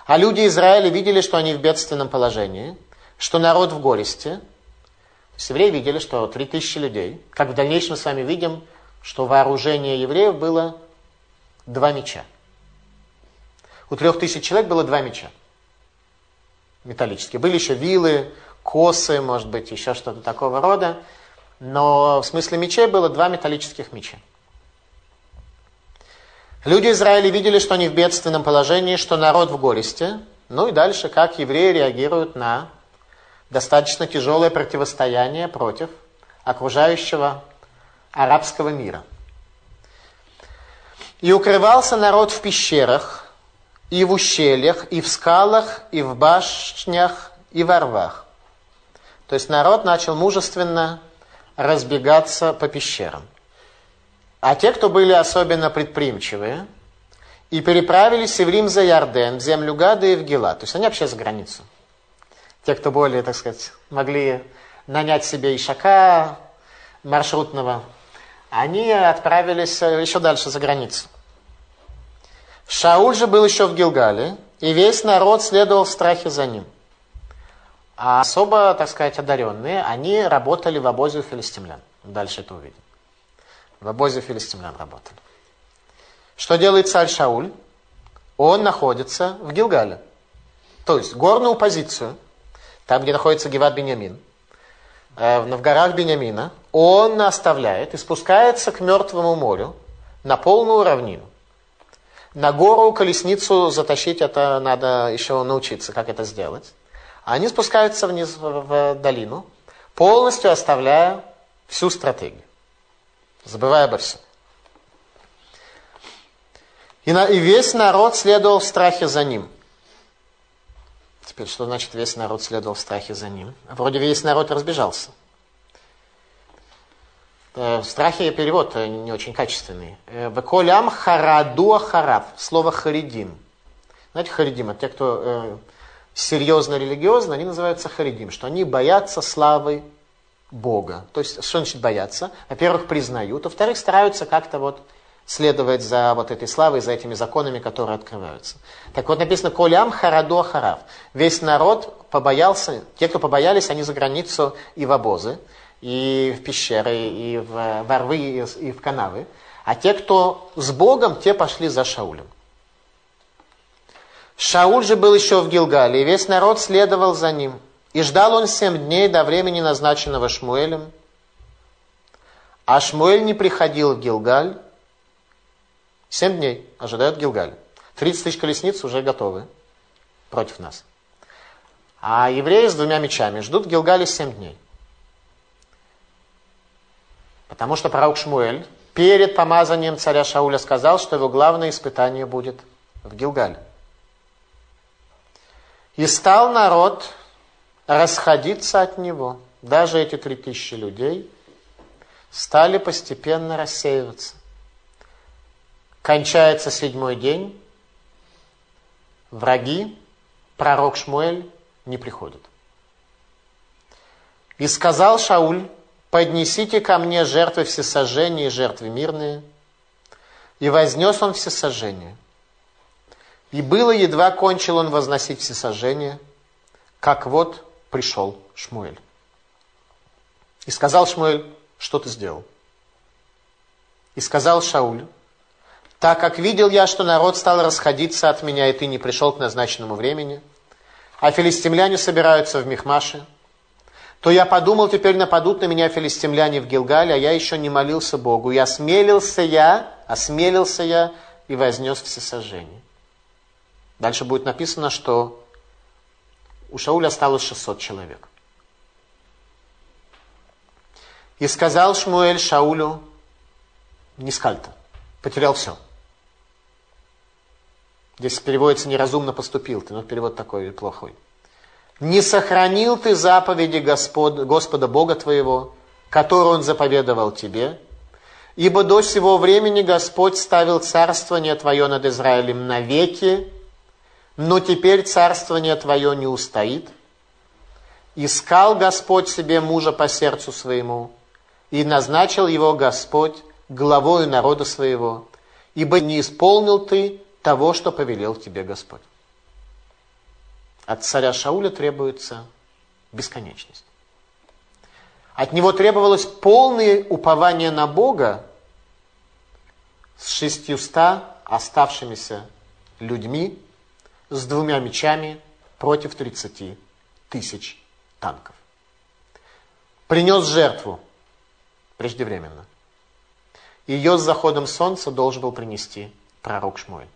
Speaker 1: А люди Израиля видели, что они в бедственном положении, что народ в горести. Евреи видели, что три тысячи людей, как в дальнейшем с вами видим, что вооружение евреев было два меча. У трех тысяч человек было два меча металлические. Были еще вилы, косы, может быть, еще что-то такого рода. Но в смысле мечей было два металлических меча. Люди Израиля видели, что они в бедственном положении, что народ в горести. Ну и дальше, как евреи реагируют на достаточно тяжелое противостояние против окружающего арабского мира. И укрывался народ в пещерах, и в ущельях, и в скалах, и в башнях, и во рвах. То есть народ начал мужественно разбегаться по пещерам. А те, кто были особенно предприимчивые, и переправились в Рим за Ярден, в землю Гада и в Гела. То есть они вообще за границу. Те, кто более, так сказать, могли нанять себе ишака маршрутного, они отправились еще дальше за границу. Шауль же был еще в Гилгале, и весь народ следовал в страхе за ним. А особо, так сказать, одаренные, они работали в обозе у филистимлян. Дальше это увидим. В обозе у филистимлян работали. Что делает царь Шауль? Он находится в Гилгале. То есть горную позицию, там, где находится Геват Беньямин, э, в горах Беньямина, он оставляет и спускается к Мертвому морю на полную равнину. На гору колесницу затащить это надо еще научиться, как это сделать. Они спускаются вниз в долину, полностью оставляя всю стратегию, забывая обо всем. И, на, и весь народ следовал в страхе за ним. Теперь, что значит весь народ следовал в страхе за ним? Вроде весь народ разбежался. Э, в страхе перевод не очень качественный. Э, Веколям харадуа хараб. Слово харидим. Знаете, харидим, это те, кто э, серьезно религиозно, они называются харидим, что они боятся славы Бога. То есть, что значит бояться? Во-первых, признают, во-вторых, стараются как-то вот следовать за вот этой славой, за этими законами, которые открываются. Так вот написано «Колям харадо харав». Весь народ побоялся, те, кто побоялись, они за границу и в обозы, и в пещеры, и в, во рвы, и в канавы. А те, кто с Богом, те пошли за Шаулем. Шауль же был еще в Гилгале, и весь народ следовал за ним. И ждал он семь дней до времени, назначенного Шмуэлем. А Шмуэль не приходил в Гилгаль. Семь дней ожидают Гилгаль. 30 тысяч колесниц уже готовы против нас. А евреи с двумя мечами ждут в Гилгале семь дней. Потому что пророк Шмуэль перед помазанием царя Шауля сказал, что его главное испытание будет в Гилгале. И стал народ расходиться от него. Даже эти три тысячи людей стали постепенно рассеиваться. Кончается седьмой день, враги, пророк Шмуэль не приходит. И сказал Шауль, поднесите ко мне жертвы всесожжения и жертвы мирные. И вознес он всесожжение. И было, едва кончил он возносить всесожжение, как вот пришел Шмуэль. И сказал Шмуэль, что ты сделал? И сказал Шауль, так как видел я, что народ стал расходиться от меня, и ты не пришел к назначенному времени, а филистимляне собираются в Мехмаше, то я подумал, теперь нападут на меня филистимляне в Гилгале, а я еще не молился Богу. И осмелился я, осмелился я и вознес всесожжение. Дальше будет написано, что у Шауля осталось 600 человек. И сказал Шмуэль Шаулю, не скальта, потерял все. Здесь переводится «неразумно поступил ты», но перевод такой плохой. «Не сохранил ты заповеди Господ, Господа Бога твоего, которую Он заповедовал тебе, ибо до сего времени Господь ставил царствование твое над Израилем навеки, но теперь царствование твое не устоит. Искал Господь себе мужа по сердцу своему, и назначил его Господь главою народа своего, ибо не исполнил ты того, что повелел тебе Господь. От царя Шауля требуется бесконечность. От него требовалось полное упование на Бога с шестьюста оставшимися людьми, с двумя мечами против 30 тысяч танков. Принес жертву преждевременно. Ее с заходом солнца должен был принести пророк Шмуэль.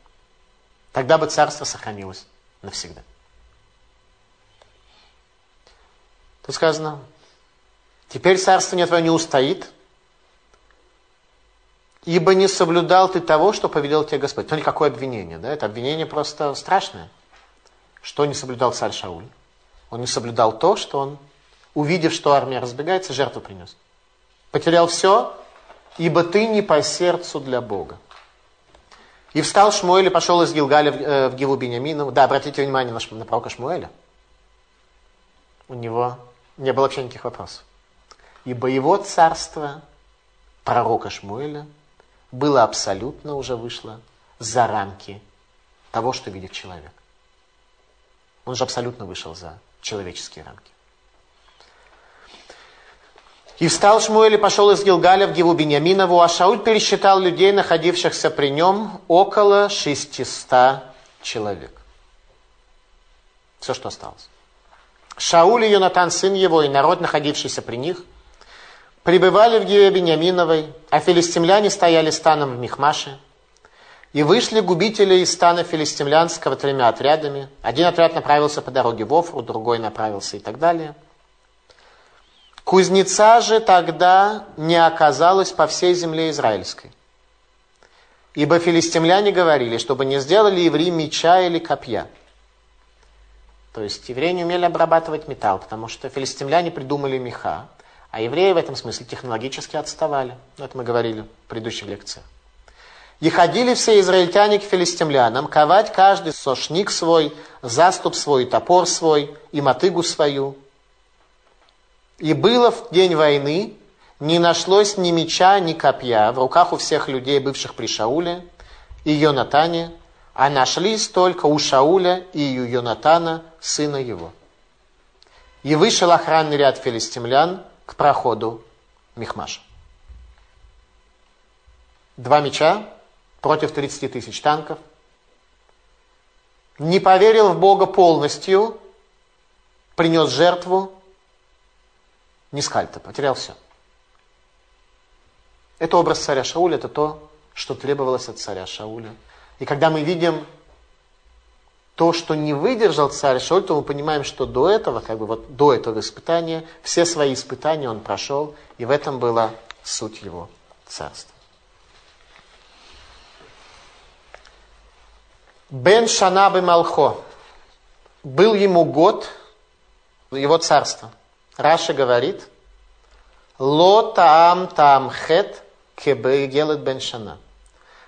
Speaker 1: Тогда бы царство сохранилось навсегда. Тут сказано, теперь царство не твое не устоит, ибо не соблюдал ты того, что повелел тебе Господь. Смотрите, какое обвинение, да? Это обвинение просто страшное. Что не соблюдал царь Шауль? Он не соблюдал то, что он, увидев, что армия разбегается, жертву принес. Потерял все, ибо ты не по сердцу для Бога. И встал Шмуэль и пошел из Гилгаля в, э, в Гилу Бениамину. Да, обратите внимание на, на пророка Шмуэля. У него не было вообще никаких вопросов. Ибо его царство, пророка Шмуэля, было абсолютно уже вышло за рамки того, что видит человек. Он же абсолютно вышел за человеческие рамки. И встал Шмуэль и пошел из Гилгаля в Гиву Беньяминову, а Шауль пересчитал людей, находившихся при нем, около 600 человек. Все, что осталось. Шауль и Йонатан, сын его, и народ, находившийся при них – пребывали в Гиве Бениаминовой, а филистимляне стояли станом в Михмаше. И вышли губители из стана филистимлянского тремя отрядами. Один отряд направился по дороге в Офру, другой направился и так далее. Кузнеца же тогда не оказалось по всей земле израильской. Ибо филистимляне говорили, чтобы не сделали евреи меча или копья. То есть евреи не умели обрабатывать металл, потому что филистимляне придумали меха, а евреи в этом смысле технологически отставали. Ну, это мы говорили в предыдущих лекциях. И ходили все израильтяне к филистимлянам, ковать каждый сошник свой, заступ свой, топор свой и мотыгу свою. И было в день войны, не нашлось ни меча, ни копья в руках у всех людей, бывших при Шауле и Йонатане, а нашлись только у Шауля и у Йонатана, сына его. И вышел охранный ряд филистимлян к проходу Михмаша. Два меча против 30 тысяч танков. Не поверил в Бога полностью, принес жертву, не скальта, потерял все. Это образ царя Шауля, это то, что требовалось от царя Шауля. И когда мы видим то, что не выдержал царь Шауль, то мы понимаем, что до этого, как бы вот до этого испытания, все свои испытания он прошел, и в этом была суть его царства. Бен Шанабы Малхо. Был ему год его царства. Раша говорит, Ло таам таам хет кебегелет бен шана.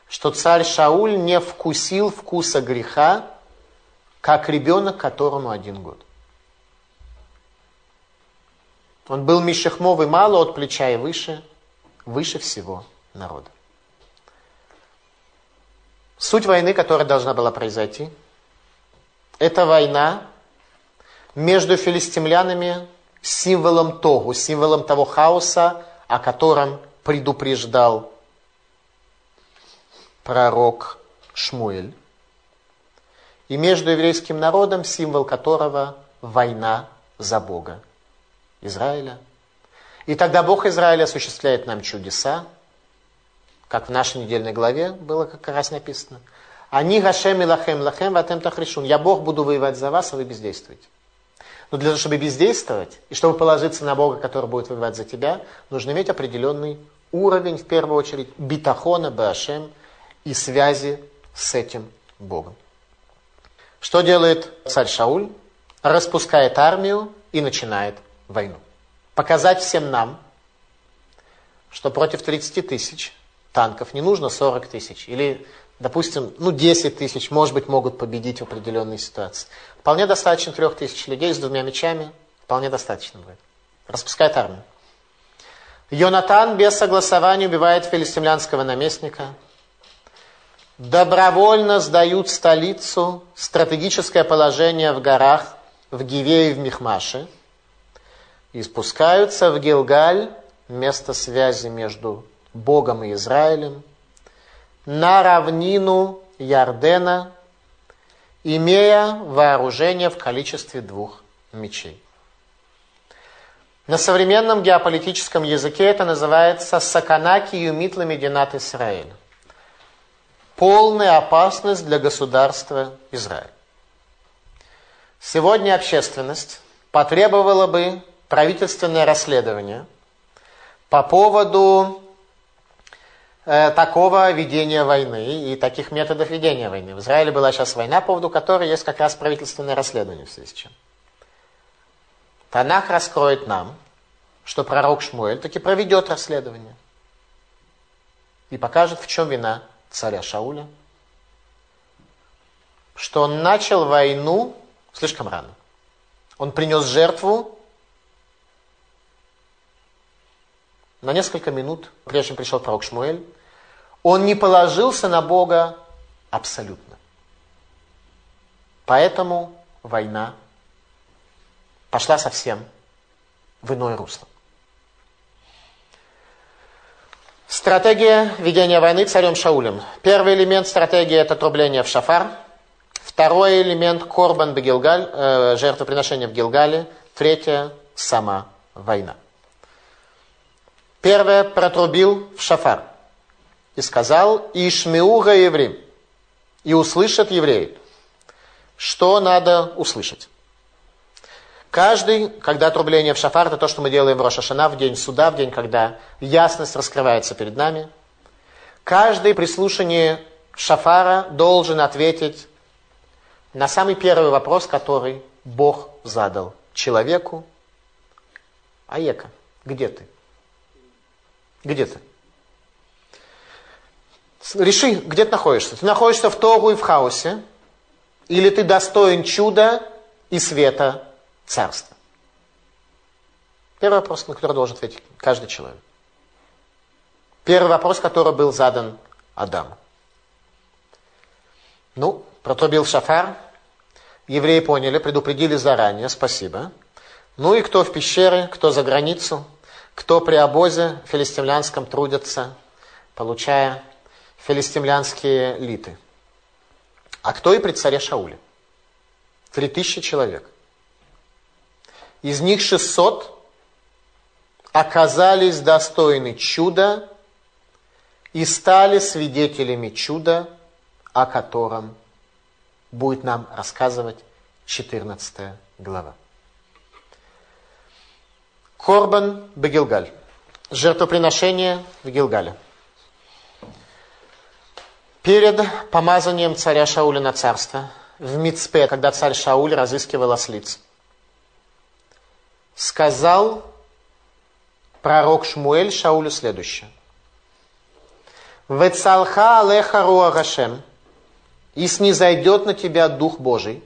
Speaker 1: Что царь Шауль не вкусил вкуса греха, как ребенок, которому один год. Он был мишехмовый мало от плеча и выше, выше всего народа. Суть войны, которая должна была произойти, это война между филистимлянами символом Тогу, символом того хаоса, о котором предупреждал пророк Шмуэль. И между еврейским народом, символ которого война за Бога Израиля. И тогда Бог Израиля осуществляет нам чудеса, как в нашей недельной главе было как раз написано. Они гашем и лахем лахем ватем тахришун. Я Бог буду воевать за вас, а вы бездействуете. Но для того, чтобы бездействовать, и чтобы положиться на Бога, который будет воевать за тебя, нужно иметь определенный уровень, в первую очередь, битахона, башем и связи с этим Богом. Что делает царь Шауль? Распускает армию и начинает войну. Показать всем нам, что против 30 тысяч танков не нужно 40 тысяч. Или, допустим, ну 10 тысяч, может быть, могут победить в определенной ситуации. Вполне достаточно трех тысяч людей с двумя мечами. Вполне достаточно будет. Распускает армию. Йонатан без согласования убивает филистимлянского наместника. Добровольно сдают столицу, стратегическое положение в горах, в Гиве и в Михмаше. И спускаются в Гилгаль, место связи между Богом и Израилем, на равнину Ярдена, имея вооружение в количестве двух мечей. На современном геополитическом языке это называется «Саканаки юмитла мединат Израиль». Полная опасность для государства Израиль. Сегодня общественность потребовала бы правительственное расследование по поводу такого ведения войны и таких методов ведения войны. В Израиле была сейчас война, по поводу которой есть как раз правительственное расследование в связи с чем. Танах раскроет нам, что пророк Шмуэль таки проведет расследование и покажет, в чем вина царя Шауля, что он начал войну слишком рано. Он принес жертву на несколько минут, прежде чем пришел пророк Шмуэль, он не положился на Бога абсолютно. Поэтому война пошла совсем в иное русло. Стратегия ведения войны царем Шаулем. Первый элемент стратегии – это трубление в шафар. Второй элемент – корбан бегилгаль, э, жертвоприношение в Гилгале. Третье – сама война. Первое – протрубил в шафар и сказал Ишмеуга еврим. И услышат евреи. Что надо услышать? Каждый, когда отрубление в шафар, это то, что мы делаем в Рошашана, в день суда, в день, когда ясность раскрывается перед нами. Каждый при слушании шафара должен ответить на самый первый вопрос, который Бог задал человеку. Аека, где ты? Где ты? Реши, где ты находишься. Ты находишься в Тогу и в хаосе, или ты достоин чуда и света царства? Первый вопрос, на который должен ответить каждый человек. Первый вопрос, который был задан Адаму. Ну, протрубил шафар, евреи поняли, предупредили заранее, спасибо. Ну и кто в пещере, кто за границу, кто при обозе филистимлянском трудится, получая филистимлянские литы. А кто и при царе Шауле? Три тысячи человек. Из них 600 оказались достойны чуда и стали свидетелями чуда, о котором будет нам рассказывать 14 глава. Корбан Бегилгаль. Жертвоприношение в Гилгале. Перед помазанием царя Шауля на царство, в Мицпе, когда царь Шауль разыскивал ослиц, сказал пророк Шмуэль Шаулю следующее. «Вецалха алеха руагашем, и снизойдет на тебя Дух Божий,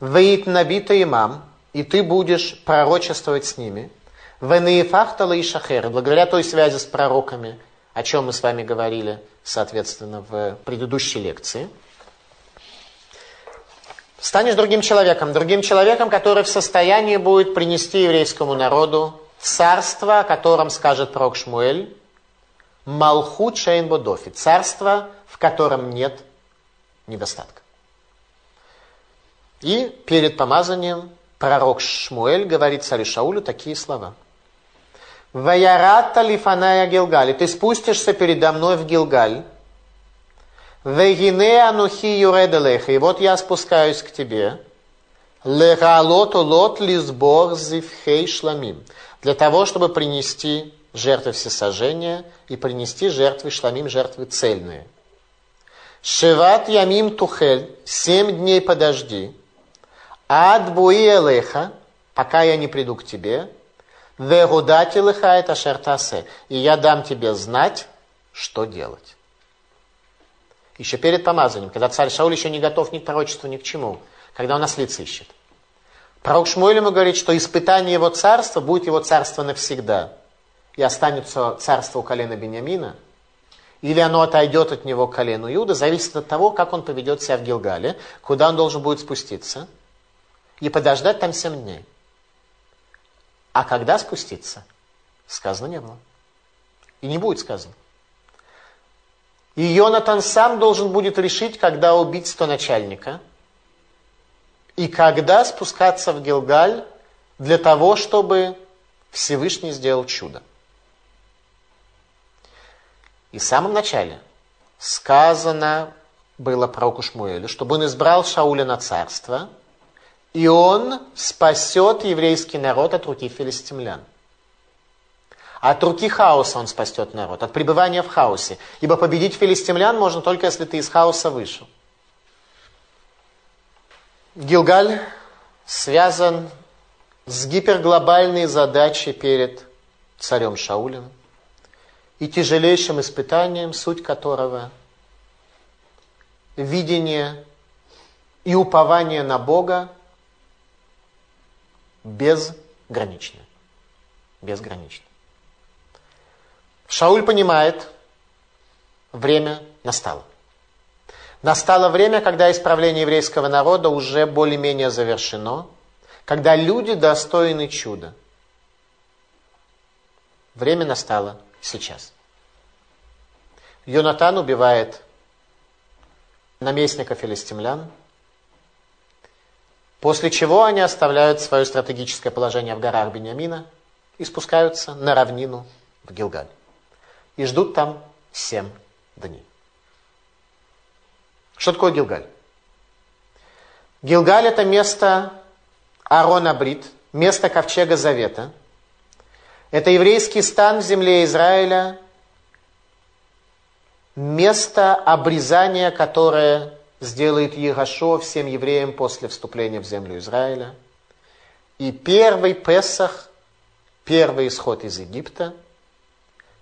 Speaker 1: веит набита имам, и ты будешь пророчествовать с ними, венеефахтала и шахер, благодаря той связи с пророками, о чем мы с вами говорили, соответственно, в предыдущей лекции, станешь другим человеком, другим человеком, который в состоянии будет принести еврейскому народу царство, о котором скажет пророк Шмуэль, Малхут Шейн Бодофи, царство, в котором нет недостатка. И перед помазанием пророк Шмуэль говорит царю Шаулю такие слова – Ваярата лифаная Гилгаль. Ты спустишься передо мной в Гилгаль. Вегине анухи юределеха. И вот я спускаюсь к тебе. Легалот лот лизбор зивхей шламим. Для того, чтобы принести жертвы всесожжения и принести жертвы шламим, жертвы цельные. Шеват ямим тухель. Семь дней подожди. Ад буи элеха. Пока я не приду к тебе. Вегудати лыхает ашертасе. И я дам тебе знать, что делать. Еще перед помазанием, когда царь Шауль еще не готов ни к пророчеству, ни к чему, когда он ослиц ищет. Пророк Шмуэль ему говорит, что испытание его царства будет его царство навсегда. И останется царство у колена Бениамина, или оно отойдет от него к колену Иуда, зависит от того, как он поведет себя в Гилгале, куда он должен будет спуститься, и подождать там семь дней. А когда спуститься? Сказано не было. И не будет сказано. И Йонатан сам должен будет решить, когда убить сто начальника и когда спускаться в Гилгаль для того, чтобы Всевышний сделал чудо. И в самом начале сказано было пророку Шмуэлю, чтобы он избрал Шауля на царство – и он спасет еврейский народ от руки филистимлян. От руки хаоса он спасет народ, от пребывания в хаосе. Ибо победить филистимлян можно только, если ты из хаоса вышел. Гилгаль связан с гиперглобальной задачей перед царем Шаулем и тяжелейшим испытанием, суть которого – видение и упование на Бога безграничны. Безграничны. Шауль понимает, время настало. Настало время, когда исправление еврейского народа уже более-менее завершено, когда люди достойны чуда. Время настало сейчас. Йонатан убивает наместника филистимлян – После чего они оставляют свое стратегическое положение в горах Бениамина и спускаются на равнину в Гилгаль. И ждут там семь дней. Что такое Гилгаль? Гилгаль это место Арона Брит, место Ковчега Завета. Это еврейский стан в земле Израиля, место обрезания, которое сделает Егошо всем евреям после вступления в землю Израиля. И первый Песах, первый исход из Египта,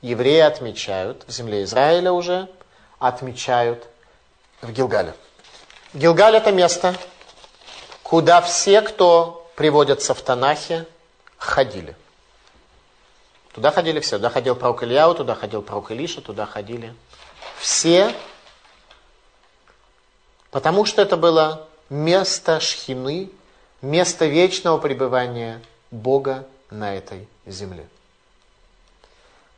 Speaker 1: евреи отмечают, в земле Израиля уже, отмечают в Гилгале. Гилгаль это место, куда все, кто приводятся в Танахе, ходили. Туда ходили все. Туда ходил пророк Ильяу, туда ходил пророк Илиша, туда ходили все, потому что это было место шхины, место вечного пребывания Бога на этой земле.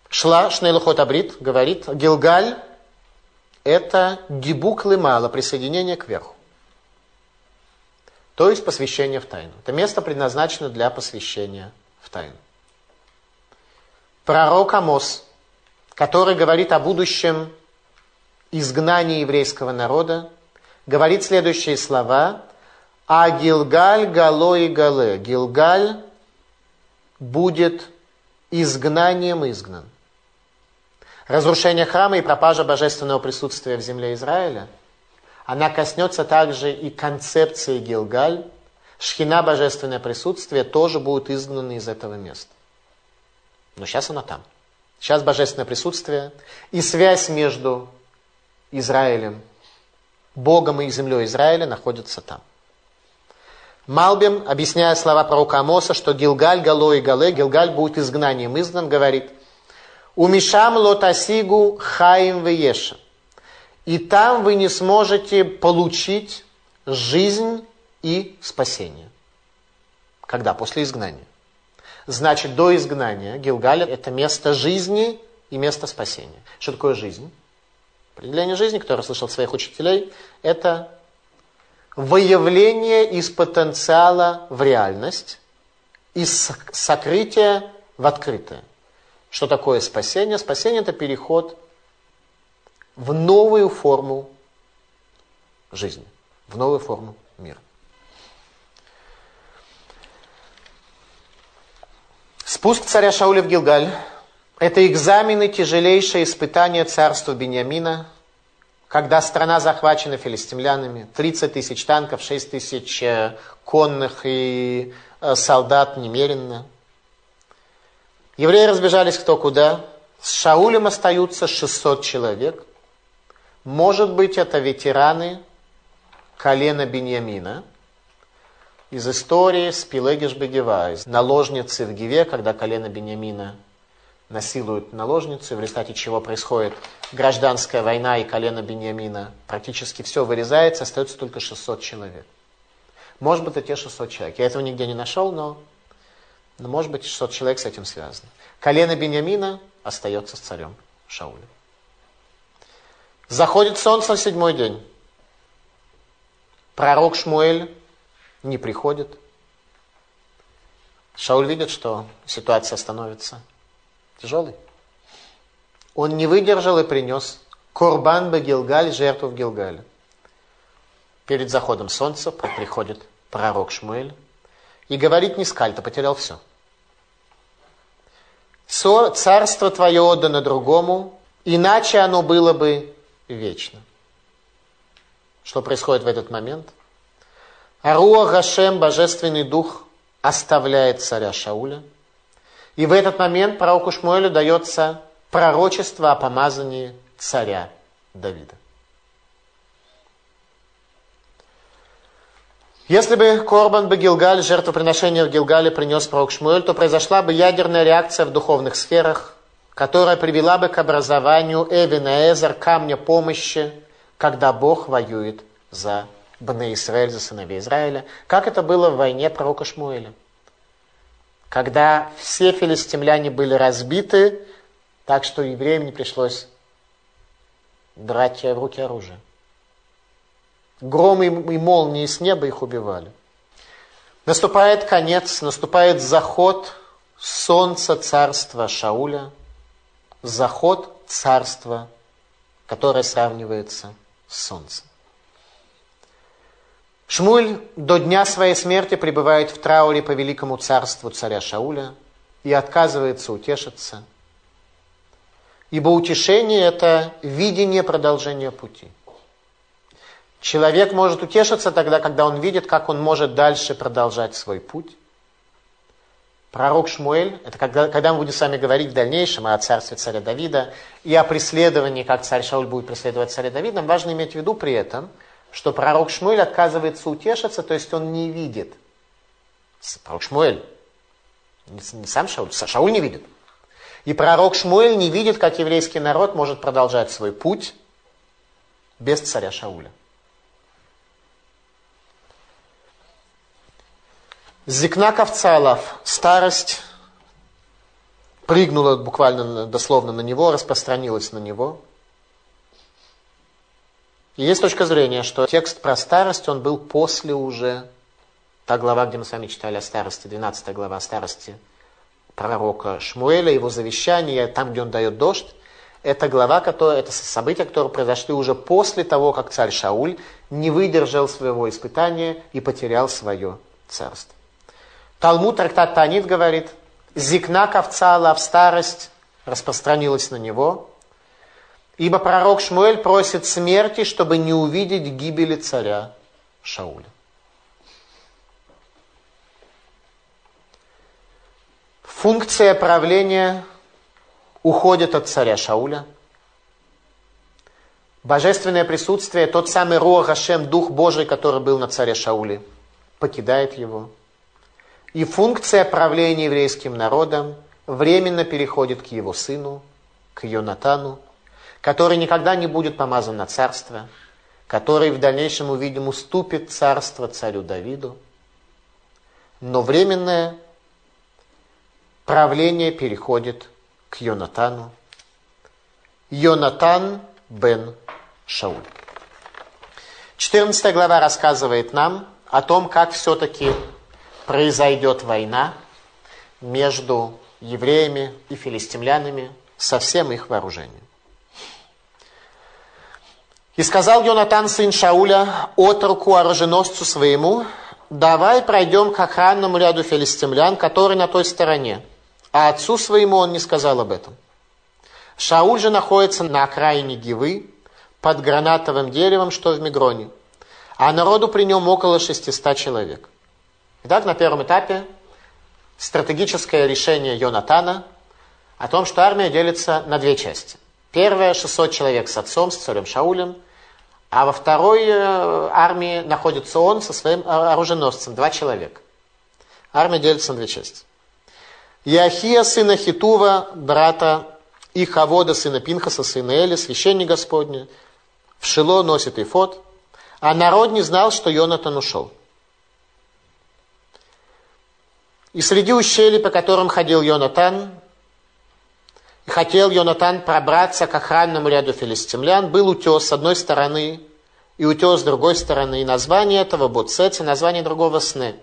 Speaker 1: Шла Шнейлухот Абрит говорит, Гилгаль – это гибук лымала, присоединение к верху. То есть посвящение в тайну. Это место предназначено для посвящения в тайну. Пророк Амос, который говорит о будущем изгнании еврейского народа, говорит следующие слова – а Гилгаль гало и гале. Гилгаль будет изгнанием изгнан. Разрушение храма и пропажа божественного присутствия в земле Израиля, она коснется также и концепции Гилгаль. Шхина, божественное присутствие, тоже будет изгнаны из этого места. Но сейчас она там. Сейчас божественное присутствие и связь между Израилем, Богом и землей Израиля находится там. Малбим, объясняя слова пророка Амоса, что Гилгаль, Гало и Гале, Гилгаль будет изгнанием изгнан, говорит, «Умишам лотасигу хаим вееша». И там вы не сможете получить жизнь и спасение. Когда? После изгнания. Значит, до изгнания Гилгаль – это место жизни и место спасения. Что такое жизнь? Определение жизни, которое слышал своих учителей, это выявление из потенциала в реальность, из сокрытия в открытое. Что такое спасение? Спасение – это переход в новую форму жизни, в новую форму мира. Спуск царя Шауля в Гилгаль – это экзамены, тяжелейшие испытания царства Бениамина, когда страна захвачена филистимлянами, 30 тысяч танков, 6 тысяч э, конных и э, солдат немеренно. Евреи разбежались кто куда. С Шаулем остаются 600 человек. Может быть, это ветераны колена Беньямина из истории с Пилегиш Бегева, из наложницы в Гиве, когда колено Беньямина насилуют наложницу, в результате чего происходит гражданская война и колено Беньямина. Практически все вырезается, остается только 600 человек. Может быть, это те 600 человек. Я этого нигде не нашел, но, но может быть, 600 человек с этим связано. Колено Беньямина остается с царем Шаулем. Заходит солнце в седьмой день. Пророк Шмуэль не приходит. Шауль видит, что ситуация становится Тяжелый. Он не выдержал и принес Корбан Багилгаль, жертву в Гилгале. Перед заходом солнца приходит пророк Шмуэль и говорит не скальта, потерял все. Царство твое отдано другому, иначе оно было бы вечно. Что происходит в этот момент? Аруа Гашем, Божественный Дух, оставляет царя Шауля – и в этот момент пророку Шмуэлю дается пророчество о помазании царя Давида. Если бы Корбан бы Гилгаль, жертвоприношение в Гилгале принес пророк Шмуэль, то произошла бы ядерная реакция в духовных сферах, которая привела бы к образованию Эвина Эзер, камня помощи, когда Бог воюет за Бне Израиль, за сыновей Израиля, как это было в войне пророка Шмуэля когда все филистимляне были разбиты, так что евреям не пришлось брать в руки оружие. Громы и молнии с неба их убивали. Наступает конец, наступает заход солнца царства Шауля, заход царства, которое сравнивается с солнцем. Шмуль до дня своей смерти пребывает в трауре по великому царству царя Шауля и отказывается утешиться. Ибо утешение – это видение продолжения пути. Человек может утешиться тогда, когда он видит, как он может дальше продолжать свой путь. Пророк Шмуэль, это когда, когда мы будем с вами говорить в дальнейшем о царстве царя Давида и о преследовании, как царь Шауль будет преследовать царя Давида, нам важно иметь в виду при этом, что пророк Шмуэль отказывается утешиться, то есть он не видит. Пророк Шмуэль, не сам Шауль, Шауль не видит. И пророк Шмуэль не видит, как еврейский народ может продолжать свой путь без царя Шауля. Зикна Кавцалов, старость, прыгнула буквально дословно на него, распространилась на него. И есть точка зрения, что текст про старость, он был после уже, та глава, где мы с вами читали о старости, 12 глава о старости пророка Шмуэля, его завещание, там, где он дает дождь, это глава, которая, это события, которые произошли уже после того, как царь Шауль не выдержал своего испытания и потерял свое царство. Талмуд трактат Танит говорит, зикна ковцала в старость распространилась на него, ибо пророк Шмуэль просит смерти, чтобы не увидеть гибели царя Шауля. Функция правления уходит от царя Шауля. Божественное присутствие, тот самый Руах Хашем, Дух Божий, который был на царе Шауле, покидает его – и функция правления еврейским народом временно переходит к его сыну, к Йонатану, который никогда не будет помазан на царство, который в дальнейшем, увидим, уступит царство царю Давиду. Но временное правление переходит к Йонатану. Йонатан бен Шауль. 14 глава рассказывает нам о том, как все-таки произойдет война между евреями и филистимлянами со всем их вооружением. И сказал Йонатан, сын Шауля, отруку оруженосцу своему, давай пройдем к охранному ряду филистимлян, который на той стороне. А отцу своему он не сказал об этом. Шауль же находится на окраине Гивы, под гранатовым деревом, что в Мигроне. А народу при нем около 600 человек. Итак, на первом этапе стратегическое решение Йонатана о том, что армия делится на две части. Первая 600 человек с отцом, с царем Шаулем, а во второй э, армии находится он со своим оруженосцем, два человека. Армия делится на две части. Иахия, сына Хитува, брата Ихавода, сына Пинхаса, сына Эли, священник Господня, в Шило носит ифот, а народ не знал, что Йонатан ушел. И среди ущелий, по которым ходил Йонатан, хотел Йонатан пробраться к охранному ряду филистимлян, был утес с одной стороны и утес с другой стороны. И название этого Буцец, и название другого Сны.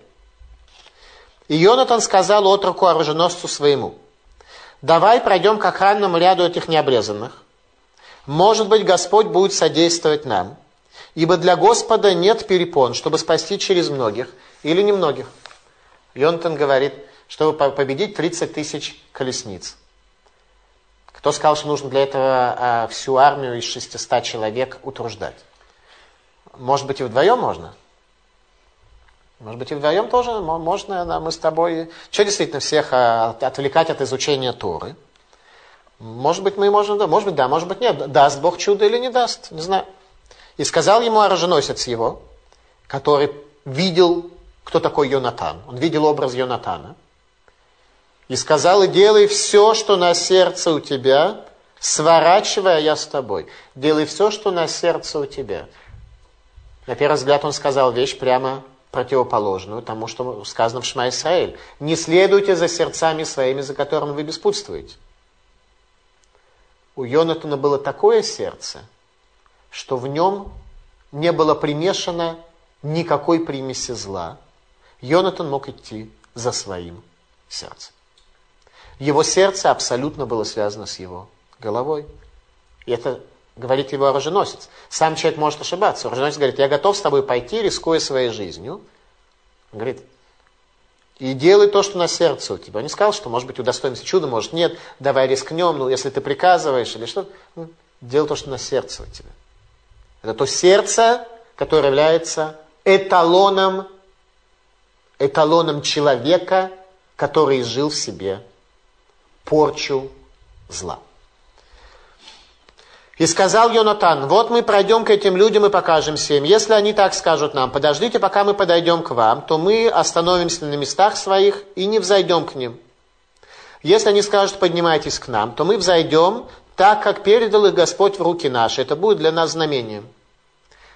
Speaker 1: И Йонатан сказал отроку оруженосцу своему, давай пройдем к охранному ряду этих необрезанных. Может быть, Господь будет содействовать нам. Ибо для Господа нет перепон, чтобы спасти через многих или немногих. Йонтон говорит, чтобы победить 30 тысяч колесниц. Кто сказал, что нужно для этого а, всю армию из 600 человек утруждать? Может быть, и вдвоем можно? Может быть, и вдвоем тоже можно, да, мы с тобой... Что действительно всех а, отвлекать от изучения Торы? Может быть, мы можем, да, может быть, да, может быть, нет. Даст Бог чудо или не даст, не знаю. И сказал ему оруженосец его, который видел кто такой Йонатан. Он видел образ Йонатана. И сказал, и делай все, что на сердце у тебя, сворачивая я с тобой. Делай все, что на сердце у тебя. На первый взгляд он сказал вещь прямо противоположную тому, что сказано в Шма Исраиль. Не следуйте за сердцами своими, за которыми вы беспутствуете. У Йонатана было такое сердце, что в нем не было примешано никакой примеси зла, Йонатан мог идти за своим сердцем. Его сердце абсолютно было связано с его головой. И это говорит его оруженосец. Сам человек может ошибаться. Оруженосец говорит, я готов с тобой пойти, рискуя своей жизнью. Он говорит, и делай то, что на сердце у тебя. Он не сказал, что, может быть, удостоимся чуда, может, нет, давай рискнем, ну, если ты приказываешь или что, ну, делай то, что на сердце у тебя. Это то сердце, который является эталоном, эталоном человека, который изжил в себе порчу зла. И сказал Йонатан, вот мы пройдем к этим людям и покажемся им. Если они так скажут нам, подождите, пока мы подойдем к вам, то мы остановимся на местах своих и не взойдем к ним. Если они скажут, поднимайтесь к нам, то мы взойдем, так как передал их Господь в руки наши. Это будет для нас знамением.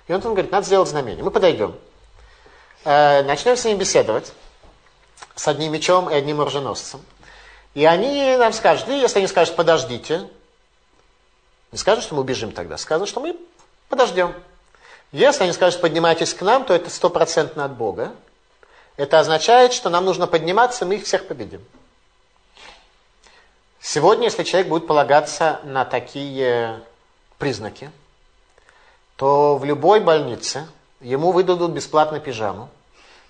Speaker 1: Он говорит, надо сделать знамение. Мы подойдем. Э, начнем с ними беседовать. С одним мечом и одним оруженосцем. И они нам скажут, и если они скажут, подождите, не скажут, что мы убежим тогда, скажут, что мы подождем. Если они скажут, поднимайтесь к нам, то это стопроцентно от Бога. Это означает, что нам нужно подниматься, мы их всех победим. Сегодня, если человек будет полагаться на такие признаки, то в любой больнице ему выдадут бесплатно пижаму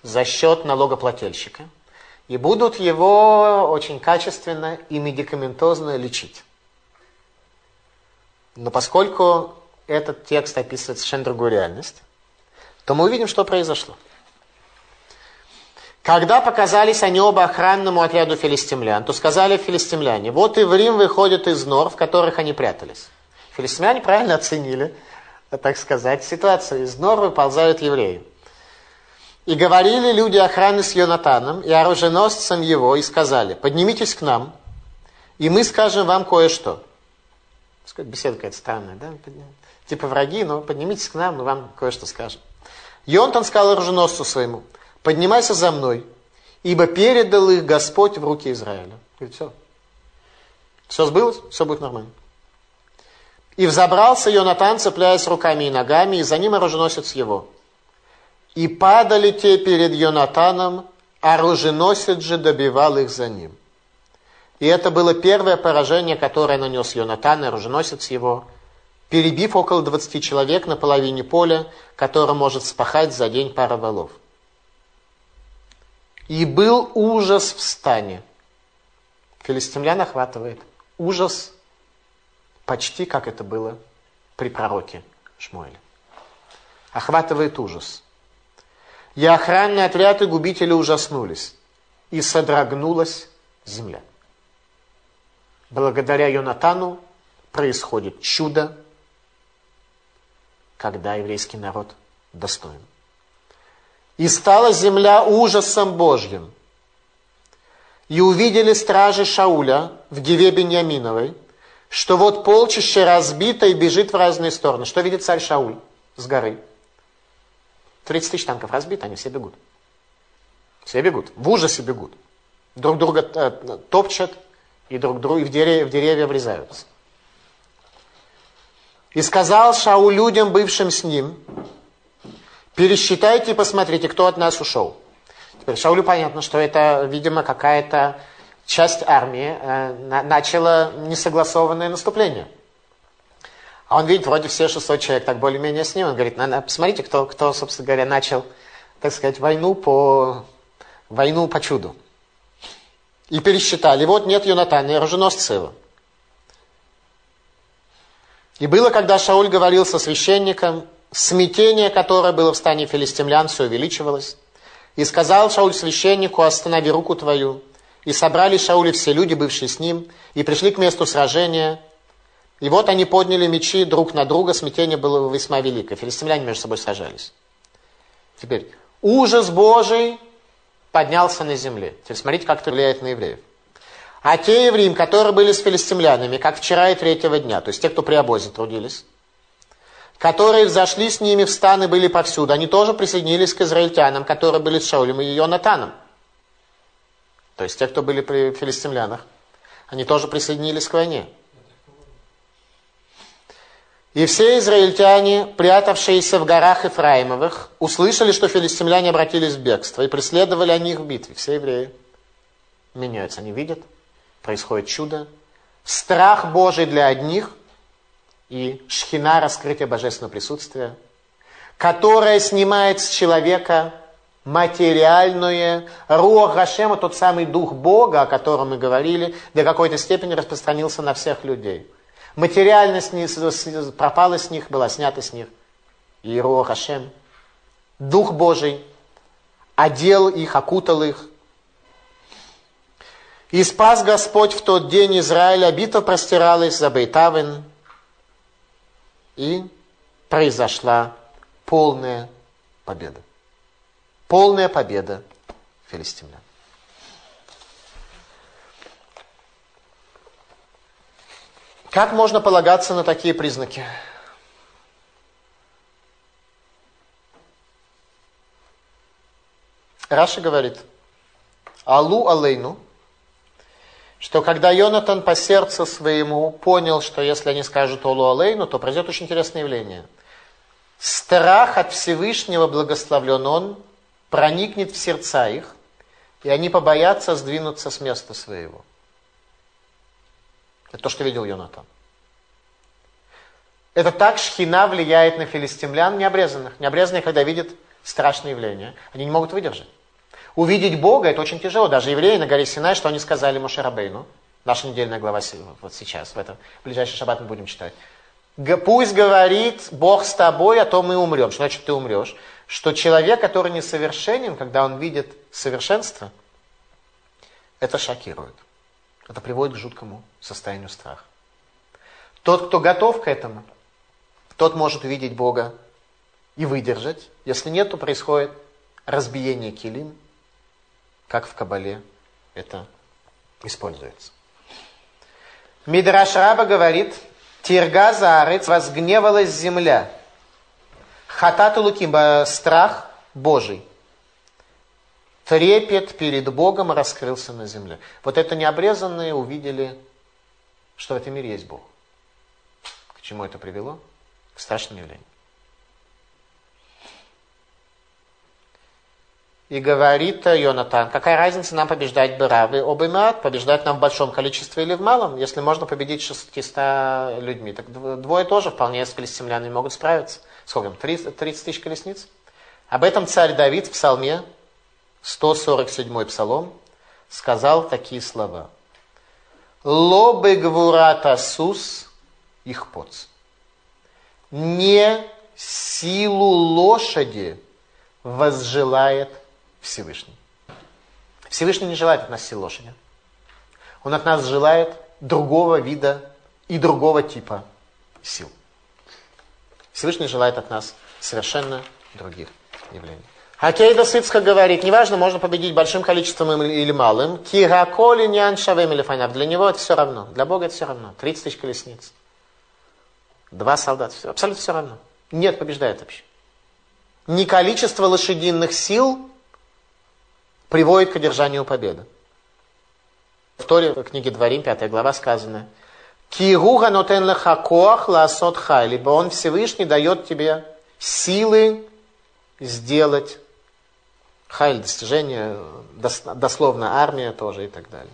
Speaker 1: за счет налогоплательщика и будут его очень качественно и медикаментозно лечить. Но поскольку этот текст описывает совершенно другую реальность, то мы увидим, что произошло. Когда показались они оба охранному отряду филистимлян, то сказали филистимляне, вот и в Рим выходят из нор, в которых они прятались. Филистимляне правильно оценили, так сказать, ситуацию. Из нор выползают евреи. И говорили люди охраны с Йонатаном и оруженосцем его, и сказали, поднимитесь к нам, и мы скажем вам кое-что. Беседа какая-то странная, да? Типа враги, но поднимитесь к нам, мы вам кое-что скажем. Йонтан сказал оруженосцу своему, поднимайся за мной, ибо передал их Господь в руки Израиля. Говорит, все. Все сбылось, все будет нормально. И взобрался Йонатан, цепляясь руками и ногами, и за ним оруженосец его. И падали те перед Йонатаном, оруженосец же добивал их за ним. И это было первое поражение, которое нанес Йонатан, оруженосец его, перебив около 20 человек на половине поля, которое может спахать за день пара волов. И был ужас в стане. Филистимлян охватывает ужас, почти как это было при пророке Шмуэле. Охватывает ужас. И охранные отряды губители ужаснулись, и содрогнулась земля. Благодаря Йонатану происходит чудо, когда еврейский народ достоин. И стала земля ужасом Божьим. И увидели стражи Шауля в Гиве Беньяминовой, что вот полчище разбито и бежит в разные стороны. Что видит царь Шауль с горы? 30 тысяч танков разбито, они все бегут. Все бегут, в ужасе бегут. Друг друга э, топчат и друг другу и в деревья, в деревья врезаются. И сказал Шауль людям, бывшим с ним, Пересчитайте и посмотрите, кто от нас ушел. Теперь Шаулю понятно, что это, видимо, какая-то часть армии э, начала несогласованное наступление. А он видит, вроде все 600 человек так более-менее с ним. Он говорит, посмотрите, кто, кто, собственно говоря, начал, так сказать, войну по, войну по чуду. И пересчитали. Вот нет Юнатана и оруженосца его. И было, когда Шауль говорил со священником, смятение, которое было в стане филистимлян, все увеличивалось. И сказал Шауль священнику, останови руку твою. И собрали Шаули все люди, бывшие с ним, и пришли к месту сражения. И вот они подняли мечи друг на друга, смятение было весьма великое. Филистимляне между собой сражались. Теперь, ужас Божий поднялся на земле. Теперь смотрите, как это влияет на евреев. А те евреи, которые были с филистимлянами, как вчера и третьего дня, то есть те, кто при обозе трудились, которые взошли с ними в стан и были повсюду, они тоже присоединились к израильтянам, которые были с Шаулем и Йонатаном. То есть те, кто были при филистимлянах, они тоже присоединились к войне. И все израильтяне, прятавшиеся в горах Ефраимовых, услышали, что филистимляне обратились в бегство, и преследовали они их в битве. Все евреи меняются, они видят, происходит чудо. Страх Божий для одних – и шхина раскрытия божественного присутствия, которая снимает с человека материальное, руах Гашема, тот самый дух Бога, о котором мы говорили, до какой-то степени распространился на всех людей. Материальность пропала с них, была снята с них. Иеруа Хашем, Дух Божий одел их, окутал их. И спас Господь в тот день Израиля, битва простиралась за Бейтавен, и произошла полная победа. Полная победа филистимлян. Как можно полагаться на такие признаки? Раша говорит, Алу алейну, что когда Йонатан по сердцу своему понял, что если они скажут Алу алейну, то произойдет очень интересное явление. Страх от Всевышнего благословлен он, проникнет в сердца их, и они побоятся сдвинуться с места своего. Это то, что видел Йонатан. Это так шхина влияет на филистимлян необрезанных. Необрезанные, когда видят страшное явление, они не могут выдержать. Увидеть Бога это очень тяжело. Даже евреи на горе Синай, что они сказали Мошерабейну. Наша недельная глава вот сейчас, в этом в ближайший шаббат мы будем читать. Пусть говорит Бог с тобой, а то мы умрем. Что значит ты умрешь? Что человек, который несовершенен, когда он видит совершенство, это шокирует. Это приводит к жуткому состоянию страха. Тот, кто готов к этому, тот может увидеть Бога и выдержать. Если нет, то происходит разбиение килим, как в Кабале это используется. Мидраш Раба говорит, Тирга заарец, возгневалась земля. Хатату лукимба, страх Божий. Трепет перед Богом раскрылся на земле. Вот это необрезанные увидели, что в этом мире есть Бог. К чему это привело? К страшным явлениям. И говорит Йонатан, какая разница нам побеждать Бравы обымат, побеждать нам в большом количестве или в малом, если можно победить 600 людьми. Так двое тоже вполне с филистимлянами могут справиться. Сколько там, 30, 30 тысяч колесниц? Об этом царь Давид в псалме, 147 псалом, сказал такие слова. Лобы гвурата сус их поц. Не силу лошади возжелает Всевышний. Всевышний не желает от нас сил лошади. Он от нас желает другого вида и другого типа сил. Всевышний желает от нас совершенно других явлений. Хакейда Сыцка говорит, неважно, можно победить большим количеством или малым. Кираколи нян шавем или фанав. Для него это все равно. Для Бога это все равно. 30 тысяч колесниц. Два солдата. Все, абсолютно все равно. Нет, побеждает вообще. Не количество лошадиных сил приводит к одержанию победы. В Торе, в книге Дворим, 5 глава сказано, Кируга нотен лехакоах ласот хай, либо он Всевышний дает тебе силы сделать хайль, достижение, дословно армия тоже и так далее.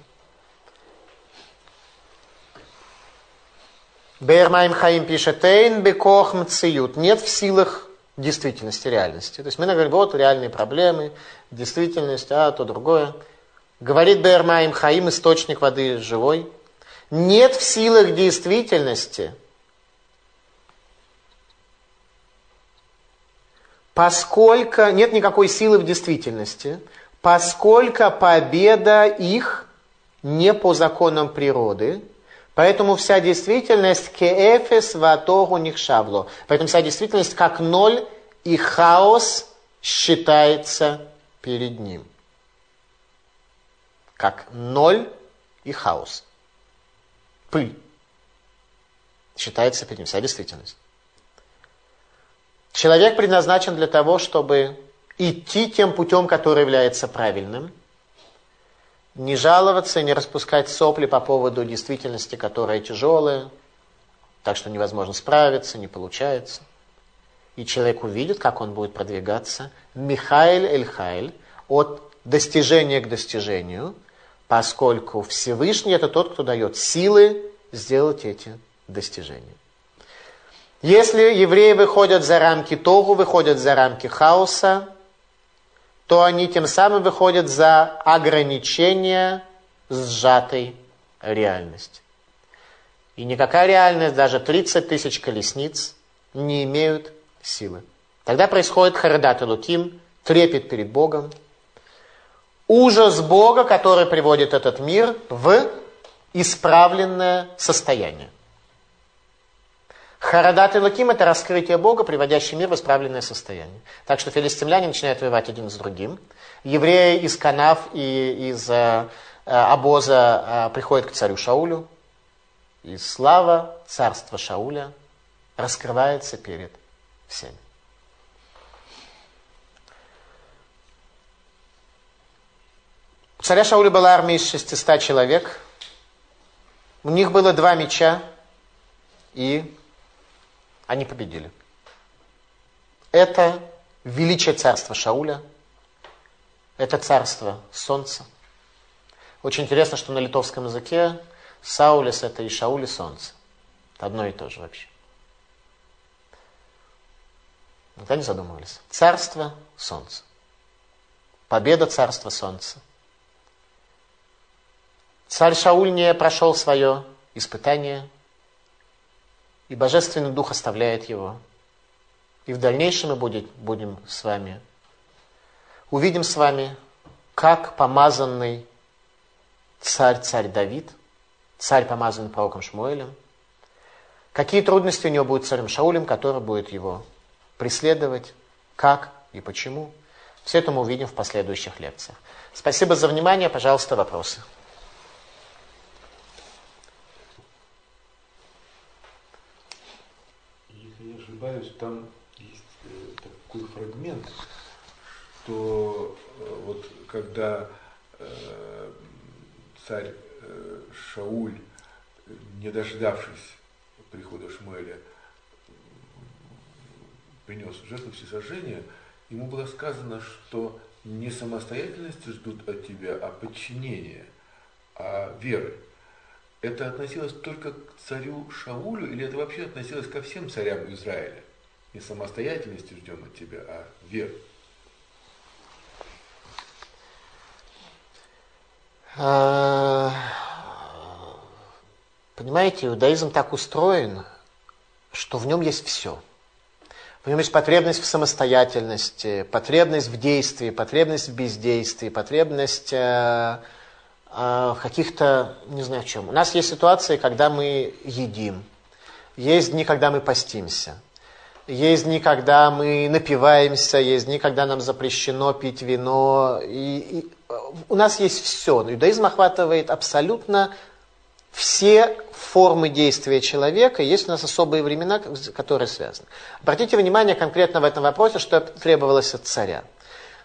Speaker 1: Бермайм Хаим пишет, Эйн бекох мциют. Нет в силах действительности, реальности. То есть мы говорим, вот реальные проблемы, действительность, а то другое. Говорит Бермаим Хаим, источник воды живой. Нет в силах действительности, поскольку нет никакой силы в действительности, поскольку победа их не по законам природы, Поэтому вся действительность кеэфес ватогу нихшавло. Поэтому вся действительность как ноль и хаос считается перед ним. Как ноль и хаос. Пыль считается перед ним. Вся действительность. Человек предназначен для того, чтобы идти тем путем, который является правильным – не жаловаться, не распускать сопли по поводу действительности, которая тяжелая, так что невозможно справиться, не получается. И человек увидит, как он будет продвигаться Михаил Эль-Хайль от достижения к достижению, поскольку Всевышний это тот, кто дает силы сделать эти достижения. Если евреи выходят за рамки Тогу, выходят за рамки хаоса, то они тем самым выходят за ограничение сжатой реальности. И никакая реальность, даже 30 тысяч колесниц, не имеют силы. Тогда происходит Харадат и Луким, трепет перед Богом, ужас Бога, который приводит этот мир в исправленное состояние. Харадат и Луким – это раскрытие Бога, приводящий мир в исправленное состояние. Так что филистимляне начинают воевать один с другим. Евреи из Канав и из э, э обоза э, приходят к царю Шаулю. И слава царства Шауля раскрывается перед всеми. У царя Шауля была армия из 600 человек. У них было два меча, и они победили. Это величие царства Шауля, это царство солнца. Очень интересно, что на литовском языке Саулис это и Шаули солнце. Это одно и то же вообще. Никогда не задумывались. Царство солнца. Победа царства солнца. Царь Шауль не прошел свое испытание, и Божественный Дух оставляет его. И в дальнейшем мы будет, будем с вами, увидим с вами, как помазанный царь, царь Давид, царь, помазанный пророком Шмуэлем, какие трудности у него будут царем Шаулем, который будет его преследовать, как и почему. Все это мы увидим в последующих лекциях. Спасибо за внимание. Пожалуйста, вопросы.
Speaker 2: Ошибаюсь, там есть э, такой фрагмент, что э, вот когда э, царь Шауль, не дождавшись прихода Шмуэля, принес жертву всесожжения, ему было сказано, что не самостоятельности ждут от тебя, а подчинение, а веры это относилось только к царю Шаулю или это вообще относилось ко всем царям Израиля? Не самостоятельности ждем от тебя, а вер.
Speaker 1: А, понимаете, иудаизм так устроен, что в нем есть все. В нем есть потребность в самостоятельности, потребность в действии, потребность в бездействии, потребность э, в каких-то, не знаю чем. У нас есть ситуации, когда мы едим. Есть дни, когда мы постимся. Есть дни, когда мы напиваемся, есть дни, когда нам запрещено пить вино. И, и, у нас есть все. Иудаизм охватывает абсолютно все формы действия человека. Есть у нас особые времена, которые связаны. Обратите внимание конкретно в этом вопросе, что требовалось от царя.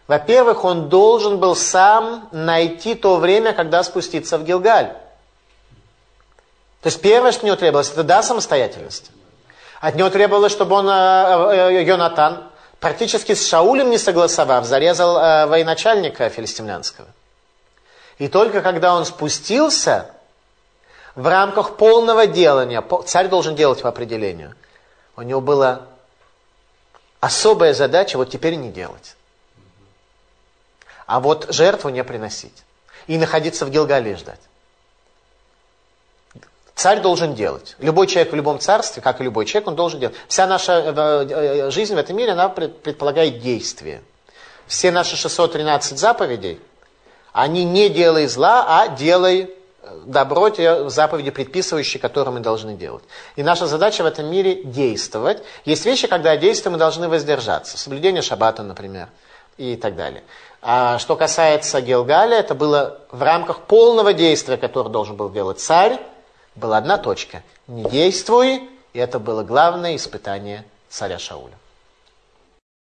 Speaker 1: Во-первых, он должен был сам найти то время, когда спуститься в Гилгаль. То есть первое, что от него требовалось, это да, самостоятельность. От него требовалось, чтобы он, э, э, Йонатан, практически с Шаулем не согласовав, зарезал э, военачальника филистимлянского. И только когда он спустился, в рамках полного делания, царь должен делать по определению, у него была особая задача вот теперь не делать а вот жертву не приносить. И находиться в Гилгале ждать. Царь должен делать. Любой человек в любом царстве, как и любой человек, он должен делать. Вся наша э, э, жизнь в этом мире, она предполагает действие. Все наши 613 заповедей, они не делай зла, а делай э, добро, те заповеди предписывающие, которые мы должны делать. И наша задача в этом мире действовать. Есть вещи, когда действия мы должны воздержаться. Соблюдение шаббата, например, и так далее. А что касается Гилгаля, это было в рамках полного действия, которое должен был делать царь, была одна точка. Не действуй, и это было главное испытание царя Шауля.